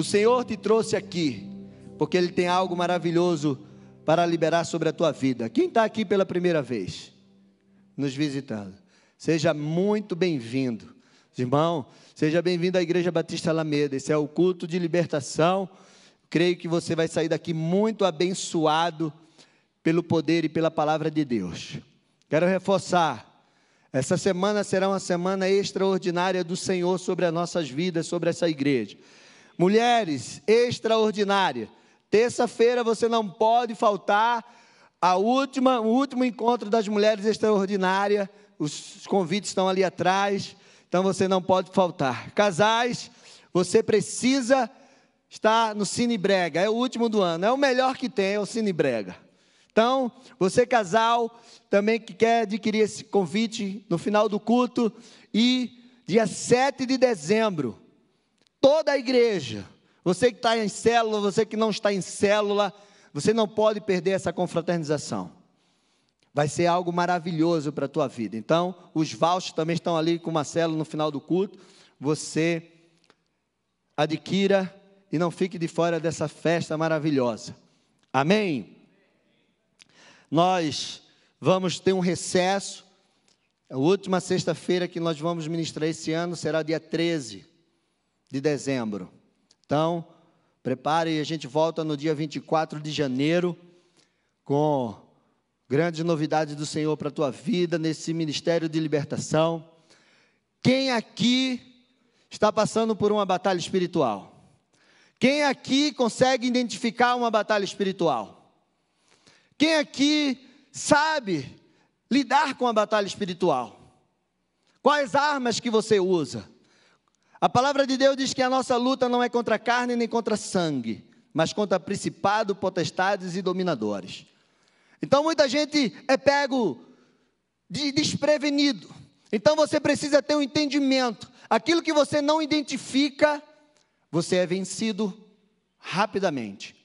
O Senhor te trouxe aqui, porque Ele tem algo maravilhoso para liberar sobre a tua vida. Quem está aqui pela primeira vez, nos visitando, seja muito bem-vindo. Irmão, seja bem-vindo à Igreja Batista Alameda. Esse é o culto de libertação. Creio que você vai sair daqui muito abençoado pelo poder e pela palavra de Deus. Quero reforçar essa semana será uma semana extraordinária do Senhor sobre as nossas vidas, sobre essa igreja. Mulheres, extraordinária. Terça-feira você não pode faltar a última, o último encontro das mulheres extraordinárias. Os convites estão ali atrás, então você não pode faltar. Casais, você precisa estar no Cine Brega. É o último do ano, é o melhor que tem, é o Cine Brega. Então, você casal, também que quer adquirir esse convite no final do culto, e dia 7 de dezembro, toda a igreja, você que está em célula, você que não está em célula, você não pode perder essa confraternização. Vai ser algo maravilhoso para a tua vida. Então, os vouchers também estão ali com uma célula no final do culto. Você adquira e não fique de fora dessa festa maravilhosa. Amém? Nós vamos ter um recesso. A última sexta-feira que nós vamos ministrar esse ano será dia 13 de dezembro. Então, prepare e a gente volta no dia 24 de janeiro com grandes novidades do Senhor para a tua vida nesse ministério de libertação. Quem aqui está passando por uma batalha espiritual? Quem aqui consegue identificar uma batalha espiritual? Quem aqui sabe lidar com a batalha espiritual? Quais armas que você usa? A palavra de Deus diz que a nossa luta não é contra carne nem contra sangue, mas contra principado, potestades e dominadores. Então muita gente é pego de desprevenido. Então você precisa ter um entendimento. Aquilo que você não identifica, você é vencido rapidamente.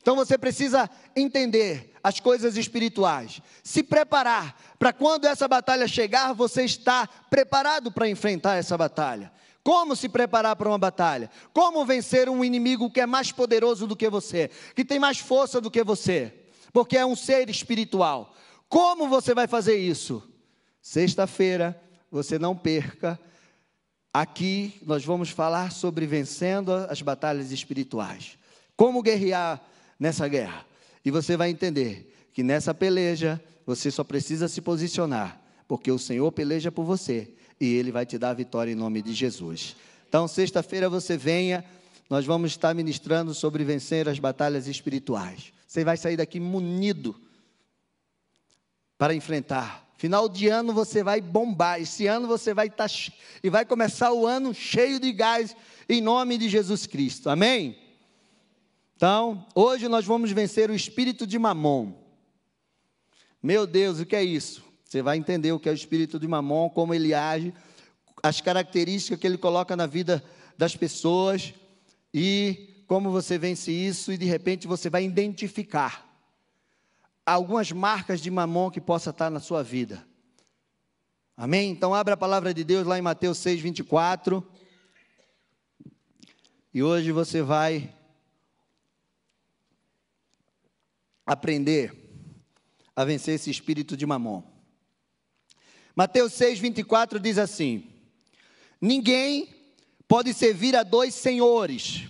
Então você precisa entender as coisas espirituais, se preparar para quando essa batalha chegar, você está preparado para enfrentar essa batalha. Como se preparar para uma batalha? Como vencer um inimigo que é mais poderoso do que você, que tem mais força do que você, porque é um ser espiritual. Como você vai fazer isso? Sexta-feira, você não perca. Aqui nós vamos falar sobre vencendo as batalhas espirituais. Como guerrear nessa guerra. E você vai entender que nessa peleja você só precisa se posicionar, porque o Senhor peleja por você e Ele vai te dar a vitória em nome de Jesus. Então, sexta-feira você venha, nós vamos estar ministrando sobre vencer as batalhas espirituais. Você vai sair daqui munido para enfrentar. Final de ano você vai bombar. Esse ano você vai estar e vai começar o ano cheio de gás em nome de Jesus Cristo. Amém? Então, hoje nós vamos vencer o espírito de Mamon. Meu Deus, o que é isso? Você vai entender o que é o espírito de Mamon, como ele age, as características que ele coloca na vida das pessoas e como você vence isso e de repente você vai identificar algumas marcas de Mamon que possa estar na sua vida. Amém? Então abra a palavra de Deus lá em Mateus 6, 24. E hoje você vai aprender a vencer esse espírito de mamon. Mateus 6, 24 diz assim: Ninguém pode servir a dois senhores,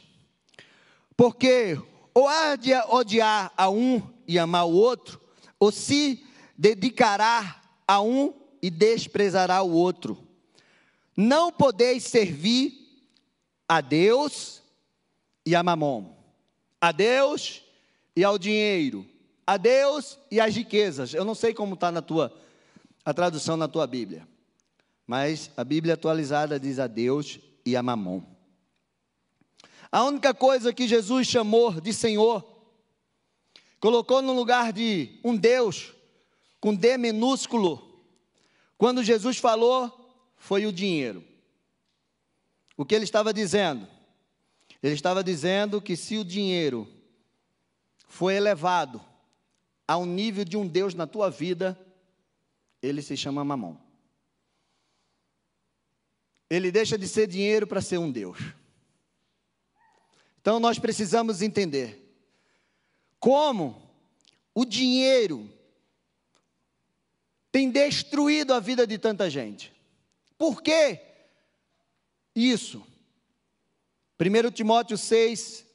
porque ou há de odiar a um e amar o outro, ou se dedicará a um e desprezará o outro. Não podeis servir a Deus e a Mamon. A Deus e ao dinheiro, a Deus e às riquezas. Eu não sei como está na tua a tradução na tua Bíblia, mas a Bíblia atualizada diz a Deus e a Mamon. A única coisa que Jesus chamou de Senhor, colocou no lugar de um Deus com D minúsculo, quando Jesus falou, foi o dinheiro. O que ele estava dizendo? Ele estava dizendo que se o dinheiro foi elevado ao nível de um Deus na tua vida, ele se chama Mamon. Ele deixa de ser dinheiro para ser um Deus. Então nós precisamos entender como o dinheiro tem destruído a vida de tanta gente. Por que isso? 1 Timóteo 6,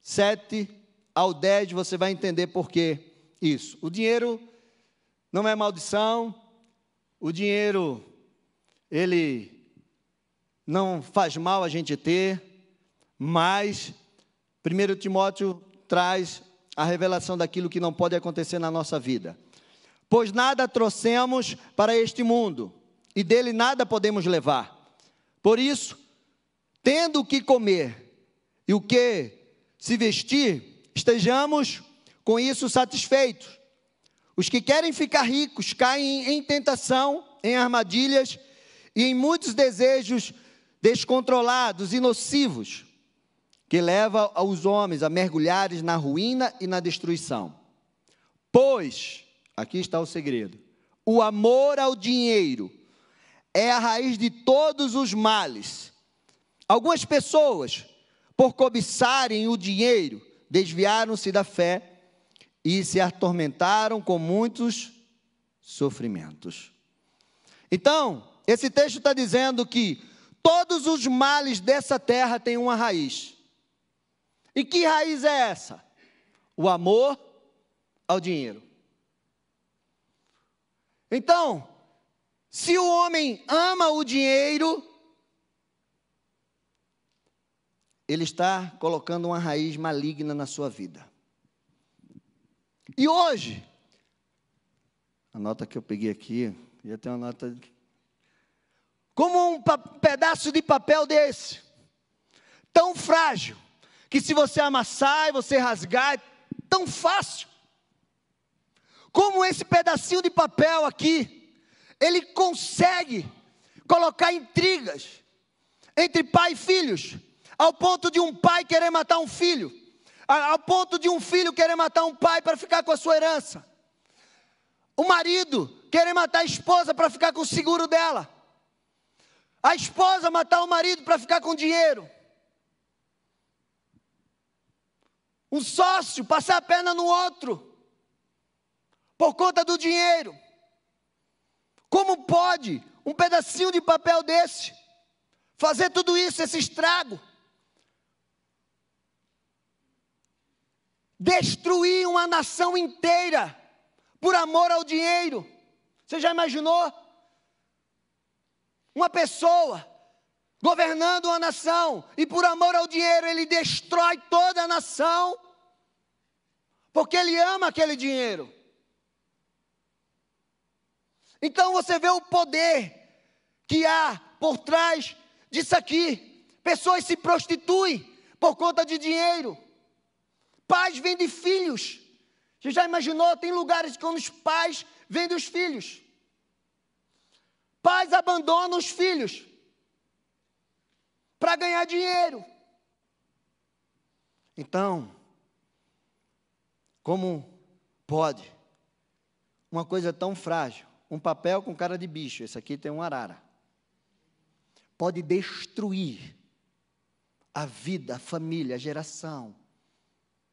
7 ao 10, você vai entender por que isso. O dinheiro não é maldição, o dinheiro, ele não faz mal a gente ter, mas 1 Timóteo traz a revelação daquilo que não pode acontecer na nossa vida. Pois nada trouxemos para este mundo, e dele nada podemos levar. Por isso, tendo o que comer e o que se vestir, estejamos com isso satisfeitos. Os que querem ficar ricos caem em tentação, em armadilhas e em muitos desejos descontrolados e nocivos, que leva os homens a mergulhares na ruína e na destruição. Pois, aqui está o segredo: o amor ao dinheiro é a raiz de todos os males. Algumas pessoas, por cobiçarem o dinheiro, desviaram-se da fé e se atormentaram com muitos sofrimentos. Então, esse texto está dizendo que todos os males dessa terra têm uma raiz. E que raiz é essa? O amor ao dinheiro. Então, se o homem ama o dinheiro, ele está colocando uma raiz maligna na sua vida. E hoje, a nota que eu peguei aqui, ia ter uma nota. Como um pedaço de papel desse, tão frágil, que se você amassar e você rasgar, é tão fácil. Como esse pedacinho de papel aqui, ele consegue colocar intrigas entre pai e filhos, ao ponto de um pai querer matar um filho, ao ponto de um filho querer matar um pai para ficar com a sua herança. O marido querer matar a esposa para ficar com o seguro dela. A esposa matar o marido para ficar com dinheiro. Um sócio passar a perna no outro por conta do dinheiro. Como pode um pedacinho de papel desse fazer tudo isso, esse estrago? Destruir uma nação inteira por amor ao dinheiro. Você já imaginou? Uma pessoa governando uma nação e por amor ao dinheiro ele destrói toda a nação, porque ele ama aquele dinheiro. Então você vê o poder que há por trás disso aqui. Pessoas se prostituem por conta de dinheiro. Pais vendem filhos. Você já imaginou? Tem lugares que os pais vendem os filhos. Pais abandonam os filhos para ganhar dinheiro. Então, como pode uma coisa tão frágil, um papel com cara de bicho, esse aqui tem um arara, pode destruir a vida, a família, a geração,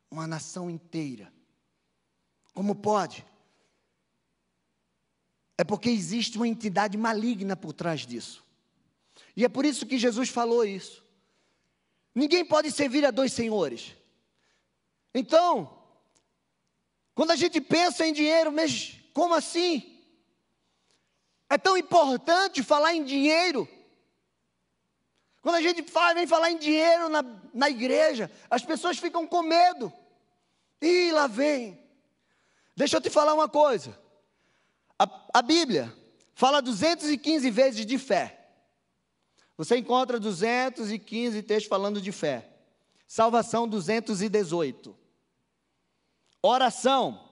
uma nação inteira. Como pode? É porque existe uma entidade maligna por trás disso. E é por isso que Jesus falou isso. Ninguém pode servir a dois senhores. Então, quando a gente pensa em dinheiro, mas como assim? É tão importante falar em dinheiro. Quando a gente fala, vem falar em dinheiro na, na igreja, as pessoas ficam com medo. E lá vem. Deixa eu te falar uma coisa. A, a Bíblia fala 215 vezes de fé. Você encontra 215 textos falando de fé. Salvação 218. Oração.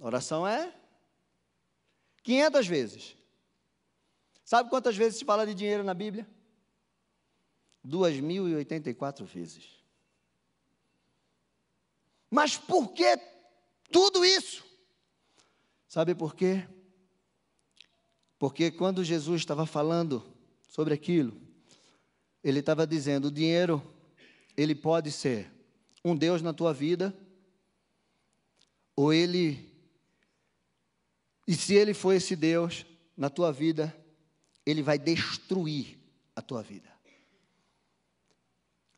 Oração é 500 vezes. Sabe quantas vezes se fala de dinheiro na Bíblia? 2.084 vezes. Mas por que tudo isso? Sabe por quê? Porque quando Jesus estava falando sobre aquilo, ele estava dizendo: o dinheiro ele pode ser um Deus na tua vida, ou ele, e se ele for esse Deus na tua vida, ele vai destruir a tua vida.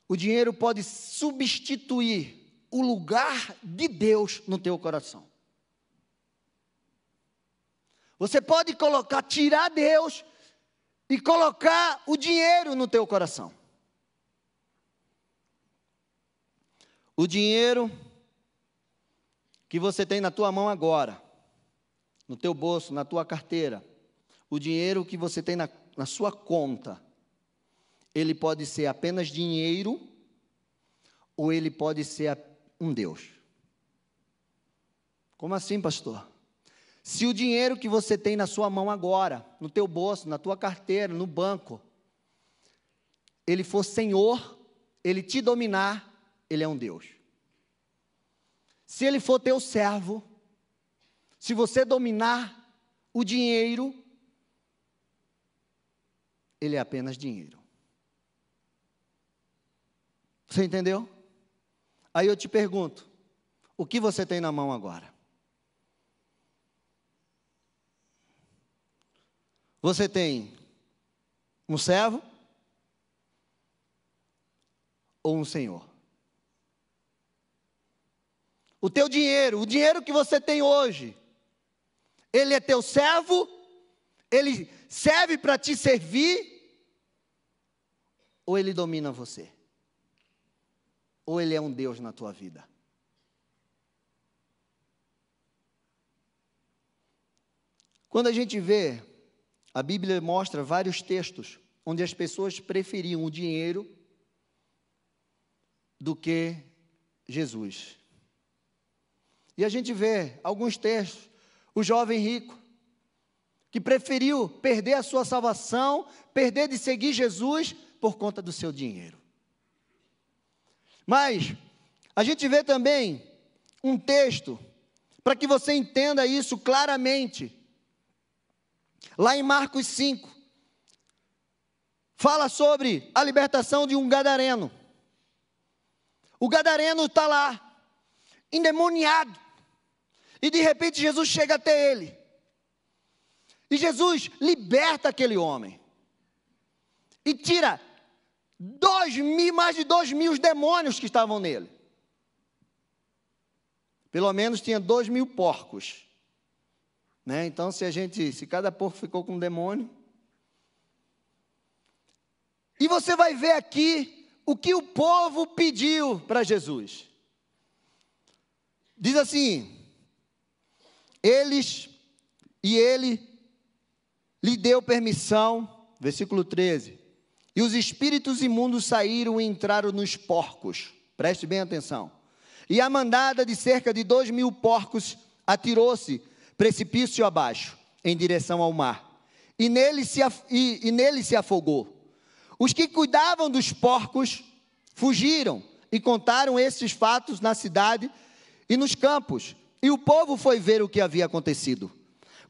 O dinheiro pode substituir o lugar de Deus no teu coração. Você pode colocar, tirar Deus e colocar o dinheiro no teu coração. O dinheiro que você tem na tua mão agora, no teu bolso, na tua carteira, o dinheiro que você tem na, na sua conta, ele pode ser apenas dinheiro ou ele pode ser um Deus. Como assim, pastor? Se o dinheiro que você tem na sua mão agora, no teu bolso, na tua carteira, no banco, ele for Senhor, ele te dominar, ele é um Deus. Se ele for teu servo, se você dominar o dinheiro, ele é apenas dinheiro. Você entendeu? Aí eu te pergunto: o que você tem na mão agora? Você tem um servo ou um senhor? O teu dinheiro, o dinheiro que você tem hoje, ele é teu servo? Ele serve para te servir? Ou ele domina você? Ou ele é um Deus na tua vida? Quando a gente vê a Bíblia mostra vários textos onde as pessoas preferiam o dinheiro do que Jesus. E a gente vê alguns textos, o jovem rico, que preferiu perder a sua salvação, perder de seguir Jesus por conta do seu dinheiro. Mas a gente vê também um texto, para que você entenda isso claramente, Lá em Marcos 5, fala sobre a libertação de um gadareno. O gadareno está lá, endemoniado, e de repente Jesus chega até ele. E Jesus liberta aquele homem. E tira dois mil, mais de dois mil demônios que estavam nele. Pelo menos tinha dois mil porcos. Né? Então, se a gente, se cada porco ficou com um demônio. E você vai ver aqui o que o povo pediu para Jesus. Diz assim: eles e ele lhe deu permissão, versículo 13. E os espíritos imundos saíram e entraram nos porcos. Preste bem atenção. E a mandada de cerca de dois mil porcos atirou-se precipício abaixo, em direção ao mar, e nele se, e, e nele se afogou. Os que cuidavam dos porcos fugiram e contaram esses fatos na cidade e nos campos, e o povo foi ver o que havia acontecido.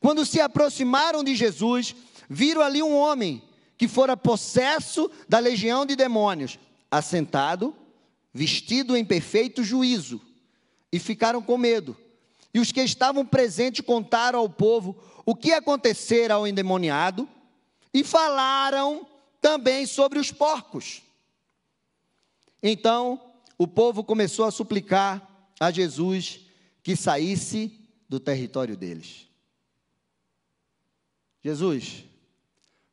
Quando se aproximaram de Jesus, viram ali um homem que fora possesso da legião de demônios, assentado, vestido em perfeito juízo, e ficaram com medo. E os que estavam presentes contaram ao povo o que acontecera ao endemoniado e falaram também sobre os porcos. Então, o povo começou a suplicar a Jesus que saísse do território deles. Jesus,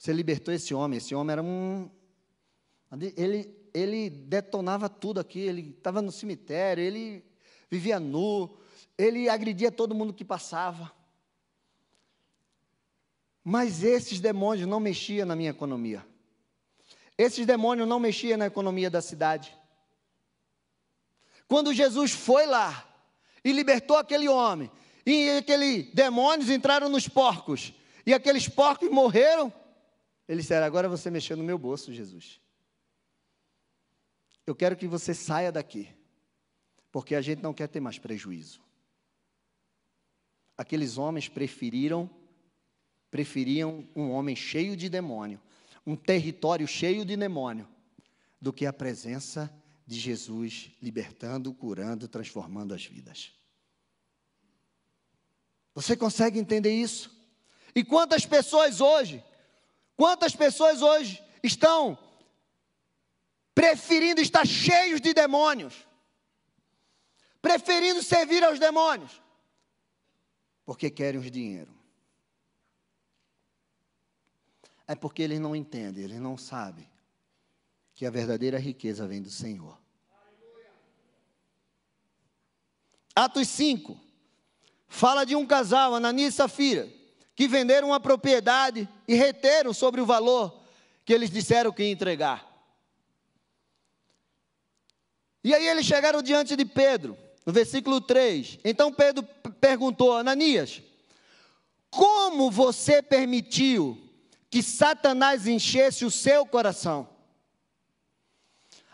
você libertou esse homem. Esse homem era um. Ele, ele detonava tudo aqui. Ele estava no cemitério, ele vivia nu, ele agredia todo mundo que passava. Mas esses demônios não mexiam na minha economia. Esses demônios não mexiam na economia da cidade. Quando Jesus foi lá e libertou aquele homem, e aqueles demônios entraram nos porcos, e aqueles porcos morreram, ele disse: Agora você mexeu no meu bolso, Jesus. Eu quero que você saia daqui, porque a gente não quer ter mais prejuízo aqueles homens preferiram preferiam um homem cheio de demônio, um território cheio de demônio, do que a presença de Jesus libertando, curando, transformando as vidas. Você consegue entender isso? E quantas pessoas hoje, quantas pessoas hoje estão preferindo estar cheios de demônios, preferindo servir aos demônios, porque querem os dinheiro. É porque eles não entendem, eles não sabem que a verdadeira riqueza vem do Senhor. Atos 5 fala de um casal, Ananias e Safira, que venderam uma propriedade e reteram sobre o valor que eles disseram que ia entregar. E aí eles chegaram diante de Pedro, no versículo 3. Então Pedro perguntou: Ananias, como você permitiu que Satanás enchesse o seu coração?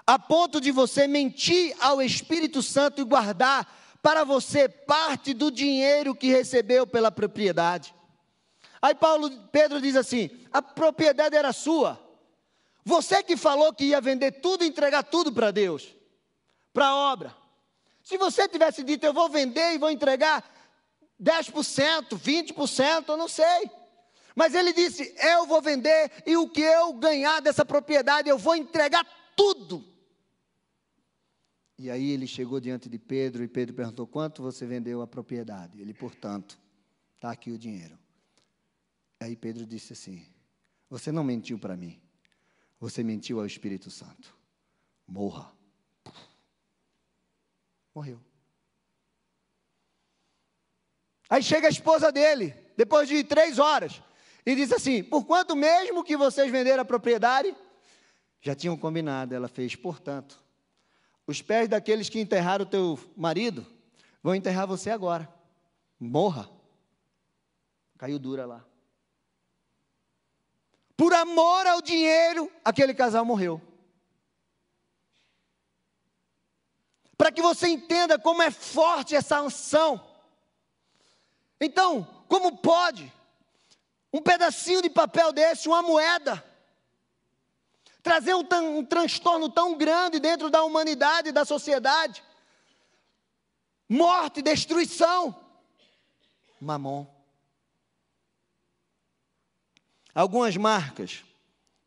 a ponto de você mentir ao Espírito Santo e guardar para você parte do dinheiro que recebeu pela propriedade. Aí Paulo, Pedro diz assim: a propriedade era sua. Você que falou que ia vender tudo entregar tudo para Deus, para a obra. Se você tivesse dito, eu vou vender e vou entregar 10%, 20%, eu não sei. Mas ele disse: eu vou vender e o que eu ganhar dessa propriedade, eu vou entregar tudo e aí ele chegou diante de Pedro e Pedro perguntou: quanto você vendeu a propriedade? Ele, portanto, está aqui o dinheiro. Aí Pedro disse assim: Você não mentiu para mim, você mentiu ao Espírito Santo. Morra. Morreu. Aí chega a esposa dele, depois de três horas, e diz assim: Por quanto mesmo que vocês venderam a propriedade? Já tinham combinado, ela fez, portanto, os pés daqueles que enterraram o teu marido vão enterrar você agora. Morra. Caiu dura lá. Por amor ao dinheiro, aquele casal morreu. Para que você entenda como é forte essa unção. Então, como pode um pedacinho de papel desse, uma moeda, trazer um, um transtorno tão grande dentro da humanidade e da sociedade. Morte, destruição. Mamon. Algumas marcas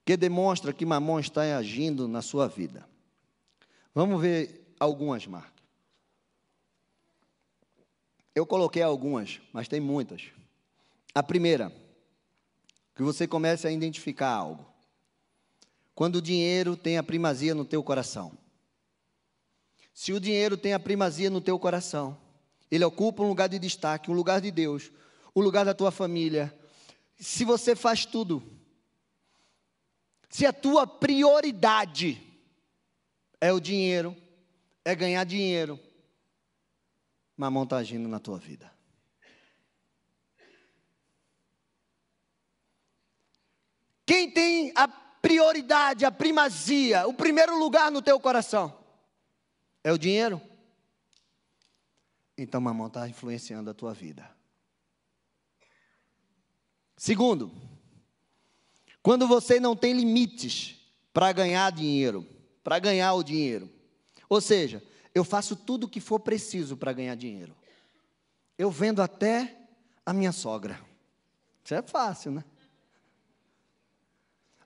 que demonstram que Mamon está agindo na sua vida. Vamos ver algumas marcas. Eu coloquei algumas, mas tem muitas. A primeira, que você comece a identificar algo. Quando o dinheiro tem a primazia no teu coração. Se o dinheiro tem a primazia no teu coração, ele ocupa um lugar de destaque, um lugar de Deus, o um lugar da tua família. Se você faz tudo, se a tua prioridade é o dinheiro, é ganhar dinheiro, mamão está agindo na tua vida. Quem tem a prioridade, a primazia, o primeiro lugar no teu coração? É o dinheiro? Então, mamão está influenciando a tua vida. Segundo, quando você não tem limites para ganhar dinheiro, para ganhar o dinheiro. Ou seja, eu faço tudo o que for preciso para ganhar dinheiro. Eu vendo até a minha sogra. Isso é fácil, né?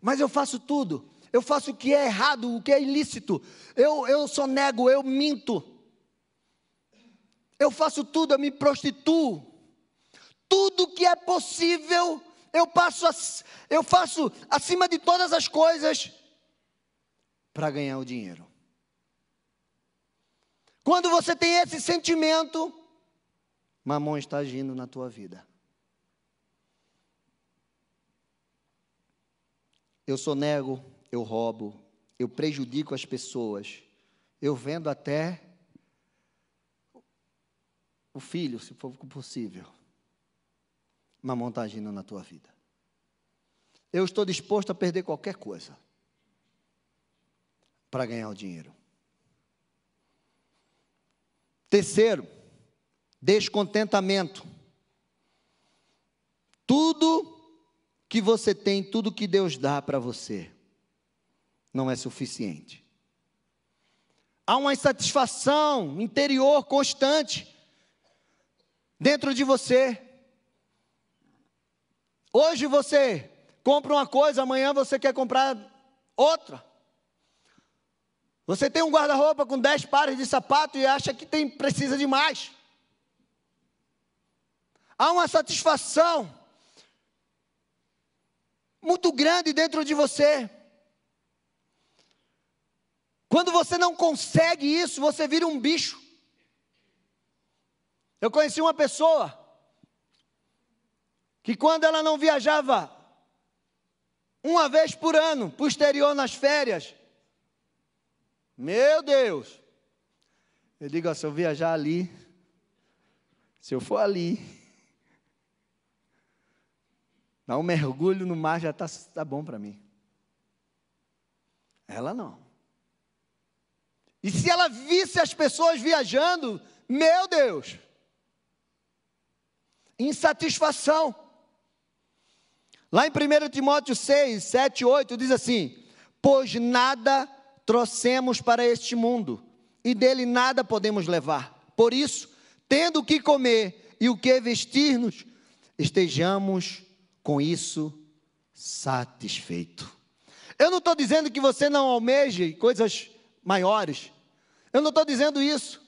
Mas eu faço tudo. Eu faço o que é errado, o que é ilícito. Eu, eu só nego, eu minto. Eu faço tudo, eu me prostituo. Tudo que é possível, eu, passo, eu faço acima de todas as coisas para ganhar o dinheiro. Quando você tem esse sentimento, mamão está agindo na tua vida. Eu sou nego, eu roubo, eu prejudico as pessoas, eu vendo até o filho, se for possível. Mamão está agindo na tua vida. Eu estou disposto a perder qualquer coisa para ganhar o dinheiro. Terceiro, descontentamento. Tudo que você tem, tudo que Deus dá para você, não é suficiente. há uma insatisfação interior constante dentro de você. Hoje você compra uma coisa, amanhã você quer comprar outra. Você tem um guarda-roupa com dez pares de sapato e acha que tem, precisa de mais. Há uma satisfação muito grande dentro de você. Quando você não consegue isso, você vira um bicho. Eu conheci uma pessoa que quando ela não viajava uma vez por ano exterior nas férias, meu Deus, eu digo, ó, se eu viajar ali, se eu for ali, dar um mergulho no mar já está tá bom para mim. Ela não. E se ela visse as pessoas viajando, meu Deus, insatisfação. Lá em 1 Timóteo 6, 7, 8 diz assim: Pois nada trouxemos para este mundo, e dele nada podemos levar. Por isso, tendo o que comer e o que vestir-nos, estejamos com isso satisfeito. Eu não estou dizendo que você não almeje coisas maiores. Eu não estou dizendo isso.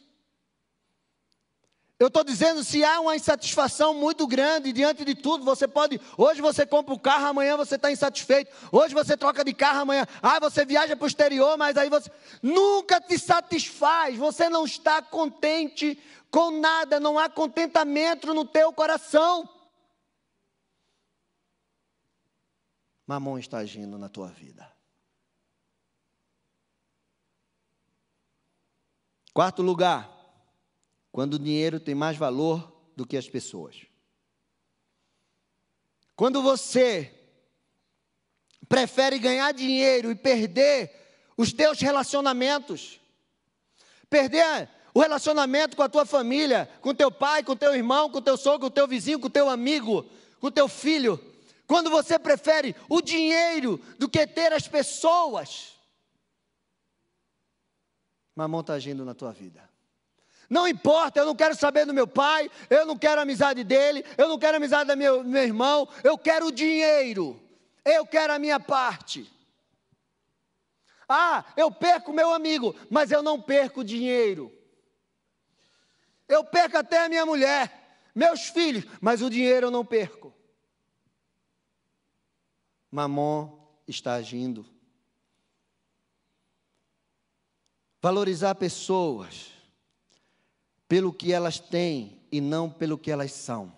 Eu estou dizendo, se há uma insatisfação muito grande diante de tudo, você pode. Hoje você compra o carro, amanhã você está insatisfeito. Hoje você troca de carro, amanhã. Ah, você viaja para o exterior, mas aí você. Nunca te satisfaz. Você não está contente com nada. Não há contentamento no teu coração. Mamon está agindo na tua vida. Quarto lugar, quando o dinheiro tem mais valor do que as pessoas. Quando você prefere ganhar dinheiro e perder os teus relacionamentos, perder o relacionamento com a tua família, com teu pai, com teu irmão, com teu sogro, com teu vizinho, com teu amigo, com teu filho, quando você prefere o dinheiro do que ter as pessoas, Mamão está agindo na tua vida. Não importa, eu não quero saber do meu pai, eu não quero a amizade dele, eu não quero a amizade do meu, meu irmão, eu quero o dinheiro, eu quero a minha parte. Ah, eu perco meu amigo, mas eu não perco dinheiro. Eu perco até a minha mulher, meus filhos, mas o dinheiro eu não perco. Mamon está agindo Valorizar pessoas pelo que elas têm e não pelo que elas são.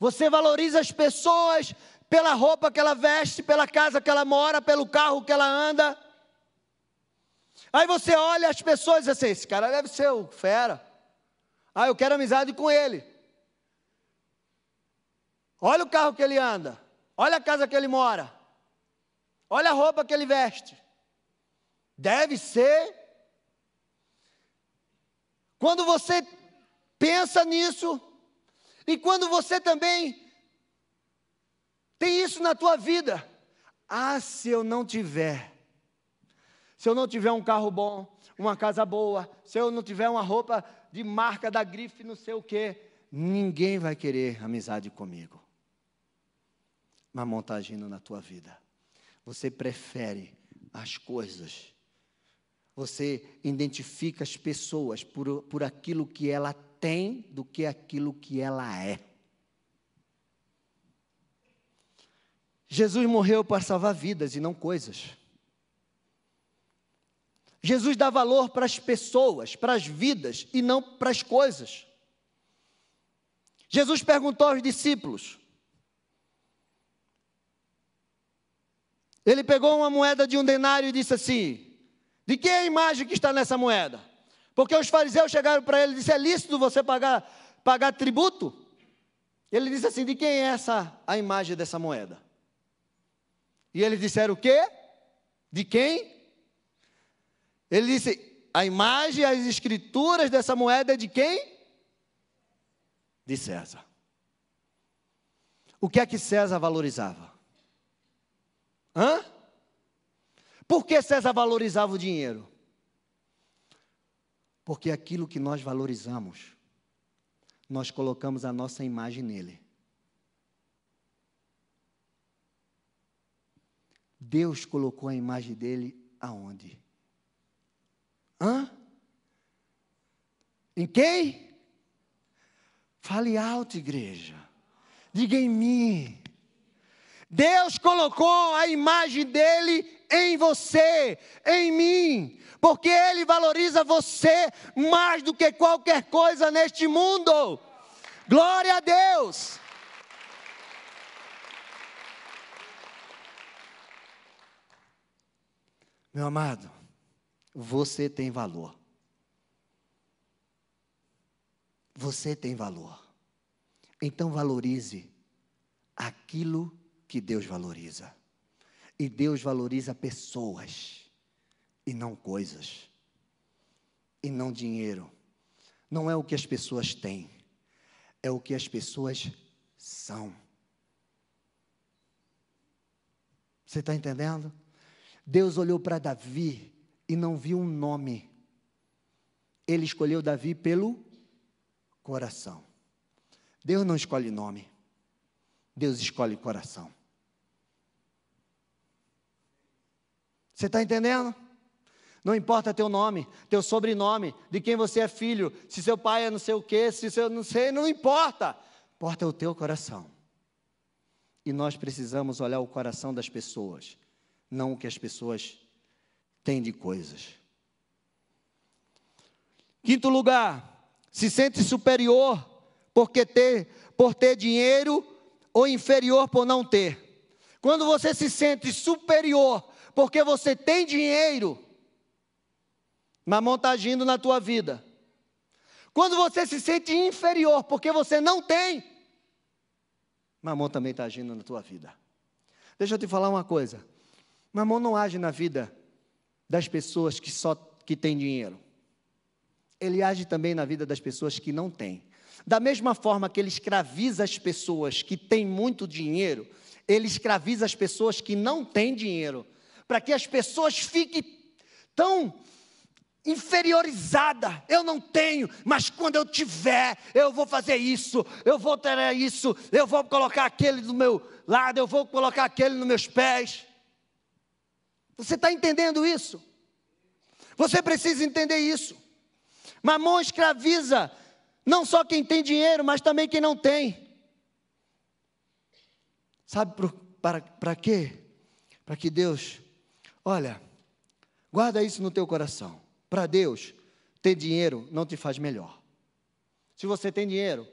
Você valoriza as pessoas pela roupa que ela veste, pela casa que ela mora, pelo carro que ela anda. Aí você olha as pessoas e diz assim: esse cara deve ser o fera. Ah, eu quero amizade com ele. Olha o carro que ele anda. Olha a casa que ele mora. Olha a roupa que ele veste. Deve ser. Quando você pensa nisso, e quando você também tem isso na tua vida, ah, se eu não tiver, se eu não tiver um carro bom, uma casa boa, se eu não tiver uma roupa de marca da grife, não sei o quê, ninguém vai querer amizade comigo. Está agindo na tua vida. Você prefere as coisas você identifica as pessoas por, por aquilo que ela tem do que aquilo que ela é. Jesus morreu para salvar vidas e não coisas. Jesus dá valor para as pessoas, para as vidas e não para as coisas. Jesus perguntou aos discípulos. Ele pegou uma moeda de um denário e disse assim: de quem é a imagem que está nessa moeda? Porque os fariseus chegaram para ele e disseram: é lícito você pagar, pagar tributo? Ele disse assim: de quem é essa a imagem dessa moeda? E eles disseram o quê? De quem? Ele disse: a imagem, as escrituras dessa moeda é de quem? De César. O que é que César valorizava? Hã? Por que César valorizava o dinheiro? Porque aquilo que nós valorizamos, nós colocamos a nossa imagem nele. Deus colocou a imagem dele aonde? Hã? Em quem? Fale alto, igreja. Diga em mim. Deus colocou a imagem dele em você, em mim, porque ele valoriza você mais do que qualquer coisa neste mundo. Glória a Deus. Meu amado, você tem valor. Você tem valor. Então valorize aquilo que Deus valoriza. E Deus valoriza pessoas e não coisas. E não dinheiro. Não é o que as pessoas têm, é o que as pessoas são. Você está entendendo? Deus olhou para Davi e não viu um nome. Ele escolheu Davi pelo coração. Deus não escolhe nome. Deus escolhe coração. Você está entendendo? Não importa teu nome, teu sobrenome, de quem você é filho, se seu pai é não sei o quê, se seu não sei, não importa. Importa o teu coração. E nós precisamos olhar o coração das pessoas não o que as pessoas têm de coisas. Quinto lugar, se sente superior porque ter, por ter dinheiro ou inferior por não ter. Quando você se sente superior porque você tem dinheiro, mamão está agindo na tua vida. Quando você se sente inferior porque você não tem, mamão também está agindo na tua vida. Deixa eu te falar uma coisa. Mamon não age na vida das pessoas que só que têm dinheiro. Ele age também na vida das pessoas que não têm. Da mesma forma que ele escraviza as pessoas que têm muito dinheiro, ele escraviza as pessoas que não têm dinheiro, para que as pessoas fiquem tão inferiorizada. Eu não tenho, mas quando eu tiver, eu vou fazer isso, eu vou ter isso, eu vou colocar aquele do meu lado, eu vou colocar aquele nos meus pés. Você está entendendo isso? Você precisa entender isso. Mamon escraviza não só quem tem dinheiro, mas também quem não tem. Sabe para, para quê? Para que Deus, olha, guarda isso no teu coração. Para Deus, ter dinheiro não te faz melhor. Se você tem dinheiro,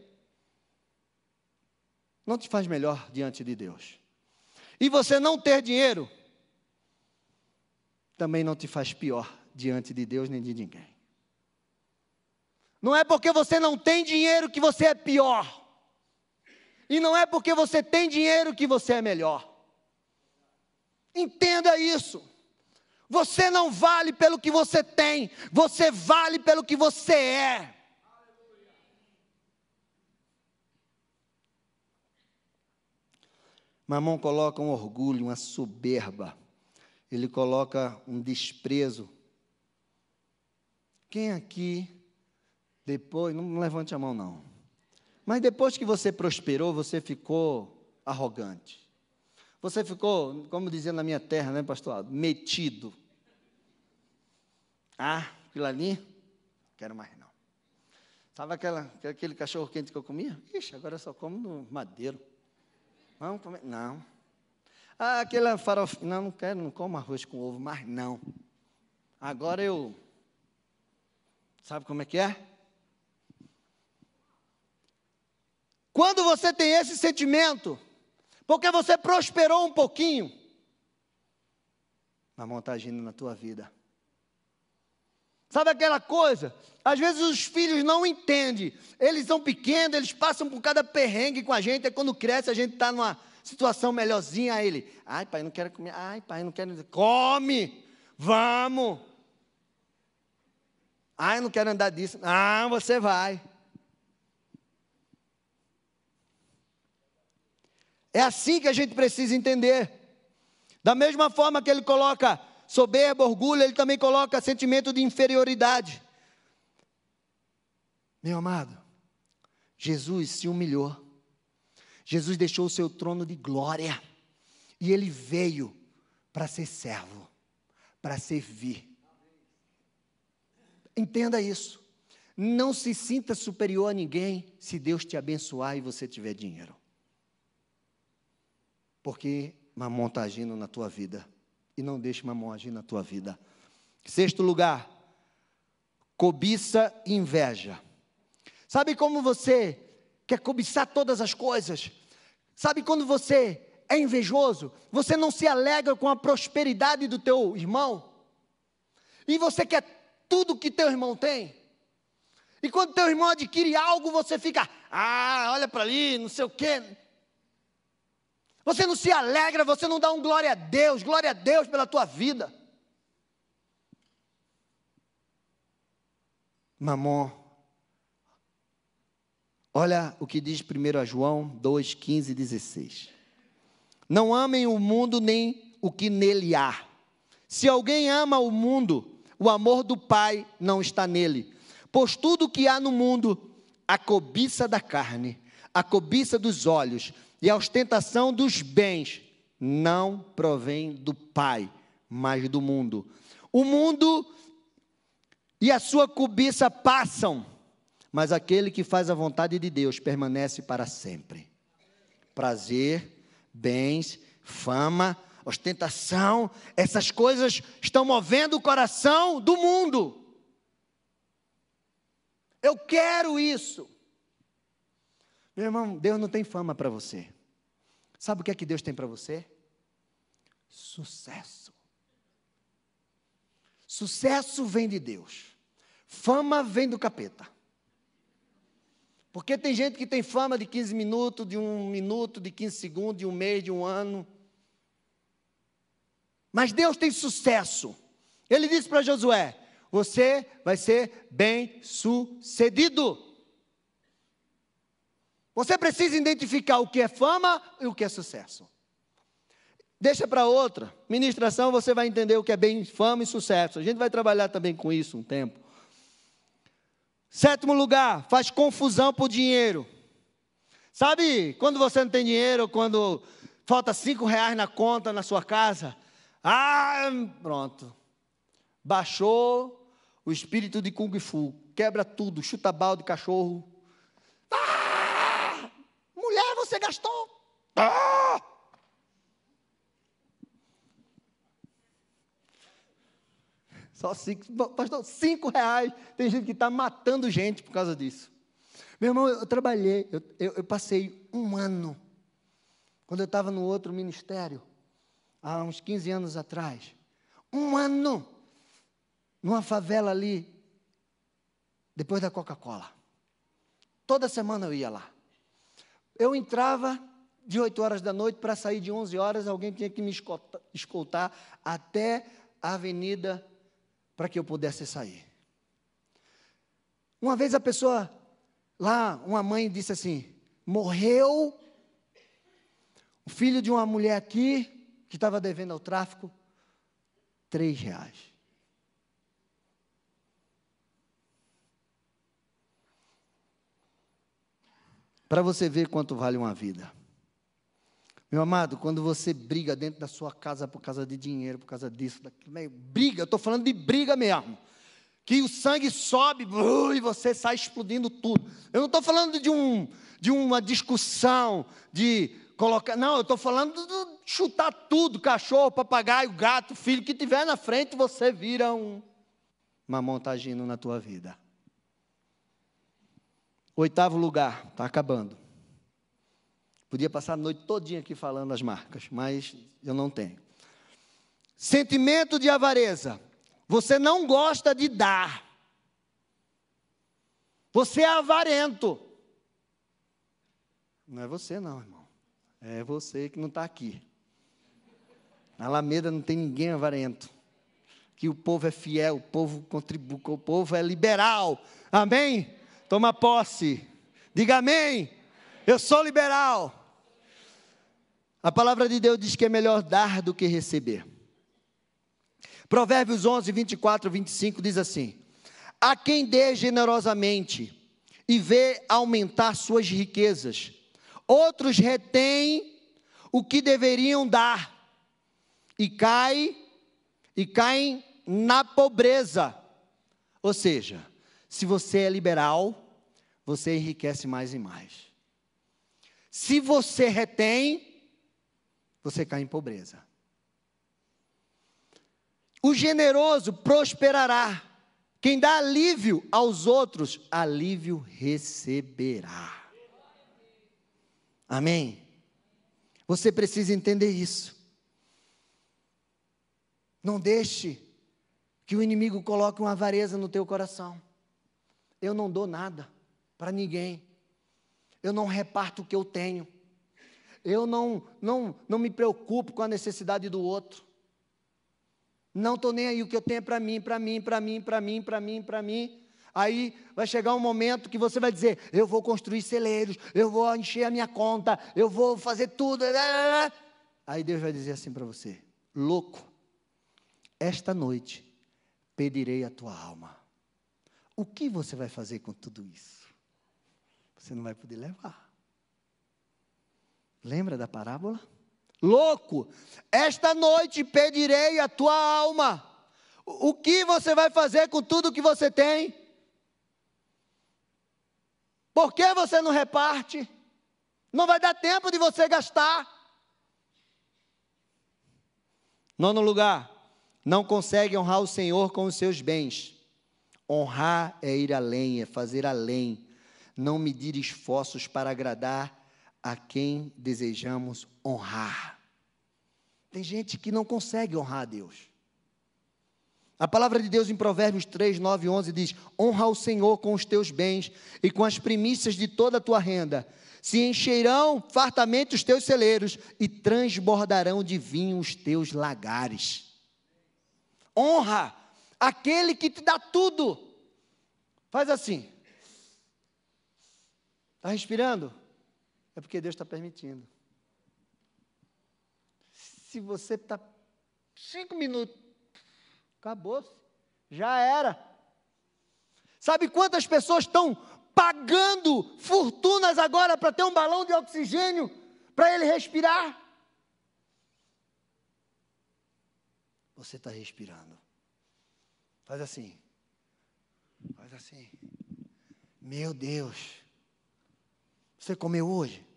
não te faz melhor diante de Deus. E você não ter dinheiro também não te faz pior diante de Deus nem de ninguém. Não é porque você não tem dinheiro que você é pior. E não é porque você tem dinheiro que você é melhor. Entenda isso. Você não vale pelo que você tem, você vale pelo que você é. Mamão coloca um orgulho, uma soberba ele coloca um desprezo. Quem aqui, depois, não levante a mão não, mas depois que você prosperou, você ficou arrogante. Você ficou, como dizia na minha terra, né, pastor? Metido. Ah, aquilo ali, quero mais não. Sabe aquela, aquele cachorro quente que eu comia? Ixi, agora eu só como no madeiro. Vamos comer? Não. Ah, aquela farofa. Não, não quero, não como arroz com ovo, mas não. Agora eu. Sabe como é que é? Quando você tem esse sentimento, porque você prosperou um pouquinho, mamão está agindo na tua vida. Sabe aquela coisa? Às vezes os filhos não entendem. Eles são pequenos, eles passam por cada perrengue com a gente. É quando cresce, a gente está numa situação melhorzinha a ele. Ai, pai, não quero comer. Ai, pai, não quero. Come! Vamos! Ai, não quero andar disso. Ah, você vai. É assim que a gente precisa entender. Da mesma forma que ele coloca soberba, orgulho, ele também coloca sentimento de inferioridade. Meu amado, Jesus se humilhou. Jesus deixou o seu trono de glória. E ele veio para ser servo, para servir. Entenda isso. Não se sinta superior a ninguém se Deus te abençoar e você tiver dinheiro. Porque mamon está agindo na tua vida. E não deixe mamon agir na tua vida. Sexto lugar, cobiça e inveja. Sabe como você quer cobiçar todas as coisas? Sabe quando você é invejoso? Você não se alegra com a prosperidade do teu irmão? E você quer tudo que teu irmão tem? E quando teu irmão adquire algo, você fica, ah, olha para ali, não sei o quê. Você não se alegra, você não dá um glória a Deus, glória a Deus pela tua vida. Mamon. Olha o que diz 1 João 2, 15 e 16. Não amem o mundo nem o que nele há. Se alguém ama o mundo, o amor do Pai não está nele. Pois tudo o que há no mundo, a cobiça da carne, a cobiça dos olhos e a ostentação dos bens, não provém do Pai, mas do mundo. O mundo e a sua cobiça passam, mas aquele que faz a vontade de Deus permanece para sempre. Prazer, bens, fama, ostentação, essas coisas estão movendo o coração do mundo. Eu quero isso. Meu irmão, Deus não tem fama para você. Sabe o que é que Deus tem para você? Sucesso. Sucesso vem de Deus. Fama vem do capeta. Porque tem gente que tem fama de 15 minutos, de um minuto, de 15 segundos, de um mês, de um ano. Mas Deus tem sucesso. Ele disse para Josué: Você vai ser bem sucedido. Você precisa identificar o que é fama e o que é sucesso. Deixa para outra. Ministração, você vai entender o que é bem fama e sucesso. A gente vai trabalhar também com isso um tempo. Sétimo lugar, faz confusão por dinheiro. Sabe, quando você não tem dinheiro, quando falta cinco reais na conta na sua casa, ah, pronto. Baixou o espírito de Kung Fu, quebra tudo, chuta balde, cachorro. Mulher, você gastou. Ah! Só cinco, pastor, cinco reais. Tem gente que está matando gente por causa disso. Meu irmão, eu trabalhei, eu, eu, eu passei um ano, quando eu estava no outro ministério, há uns 15 anos atrás. Um ano, numa favela ali, depois da Coca-Cola. Toda semana eu ia lá. Eu entrava de 8 horas da noite para sair de 11 horas, alguém tinha que me escoltar até a Avenida para que eu pudesse sair. Uma vez a pessoa, lá, uma mãe disse assim: morreu o filho de uma mulher aqui, que estava devendo ao tráfico, três reais. Para você ver quanto vale uma vida. Meu amado, quando você briga dentro da sua casa por causa de dinheiro, por causa disso, daquilo, briga, eu estou falando de briga mesmo. Que o sangue sobe uh, e você sai explodindo tudo. Eu não estou falando de, um, de uma discussão, de colocar. Não, eu estou falando de chutar tudo: cachorro, papagaio, gato, filho, que tiver na frente, você vira um. Está agindo na tua vida. Oitavo lugar, está acabando. Podia passar a noite todinha aqui falando as marcas, mas eu não tenho. Sentimento de avareza. Você não gosta de dar. Você é avarento. Não é você, não, irmão. É você que não está aqui. Na Alameda não tem ninguém avarento. Que o povo é fiel, o povo contribui, o povo é liberal. Amém? Toma posse. Diga amém. Eu sou liberal. A palavra de Deus diz que é melhor dar do que receber. Provérbios 11, 24, 25 diz assim: A quem dê generosamente, e vê aumentar suas riquezas. Outros retêm o que deveriam dar e caem e caem na pobreza. Ou seja, se você é liberal, você enriquece mais e mais. Se você retém, você cai em pobreza. O generoso prosperará. Quem dá alívio aos outros, alívio receberá. Amém? Você precisa entender isso. Não deixe que o inimigo coloque uma avareza no teu coração. Eu não dou nada para ninguém. Eu não reparto o que eu tenho. Eu não, não, não me preocupo com a necessidade do outro. Não estou nem aí o que eu tenho para mim, para mim, para mim, para mim, para mim, para mim. Aí vai chegar um momento que você vai dizer: Eu vou construir celeiros, eu vou encher a minha conta, eu vou fazer tudo. Aí Deus vai dizer assim para você: Louco, esta noite pedirei a tua alma. O que você vai fazer com tudo isso? Você não vai poder levar. Lembra da parábola? louco, esta noite pedirei a tua alma. O que você vai fazer com tudo que você tem? Por que você não reparte? Não vai dar tempo de você gastar. Nono lugar, não consegue honrar o Senhor com os seus bens. Honrar é ir além, é fazer além, não medir esforços para agradar a quem desejamos honrar. Tem gente que não consegue honrar a Deus. A palavra de Deus em Provérbios 3, 9 e 11 diz: Honra o Senhor com os teus bens e com as primícias de toda a tua renda. Se encherão fartamente os teus celeiros e transbordarão de vinho os teus lagares. Honra aquele que te dá tudo. Faz assim. Está respirando? É porque Deus está permitindo. Se você está cinco minutos, acabou-se, já era. Sabe quantas pessoas estão pagando fortunas agora para ter um balão de oxigênio para ele respirar? Você está respirando. Faz assim. Faz assim. Meu Deus. Você comeu hoje?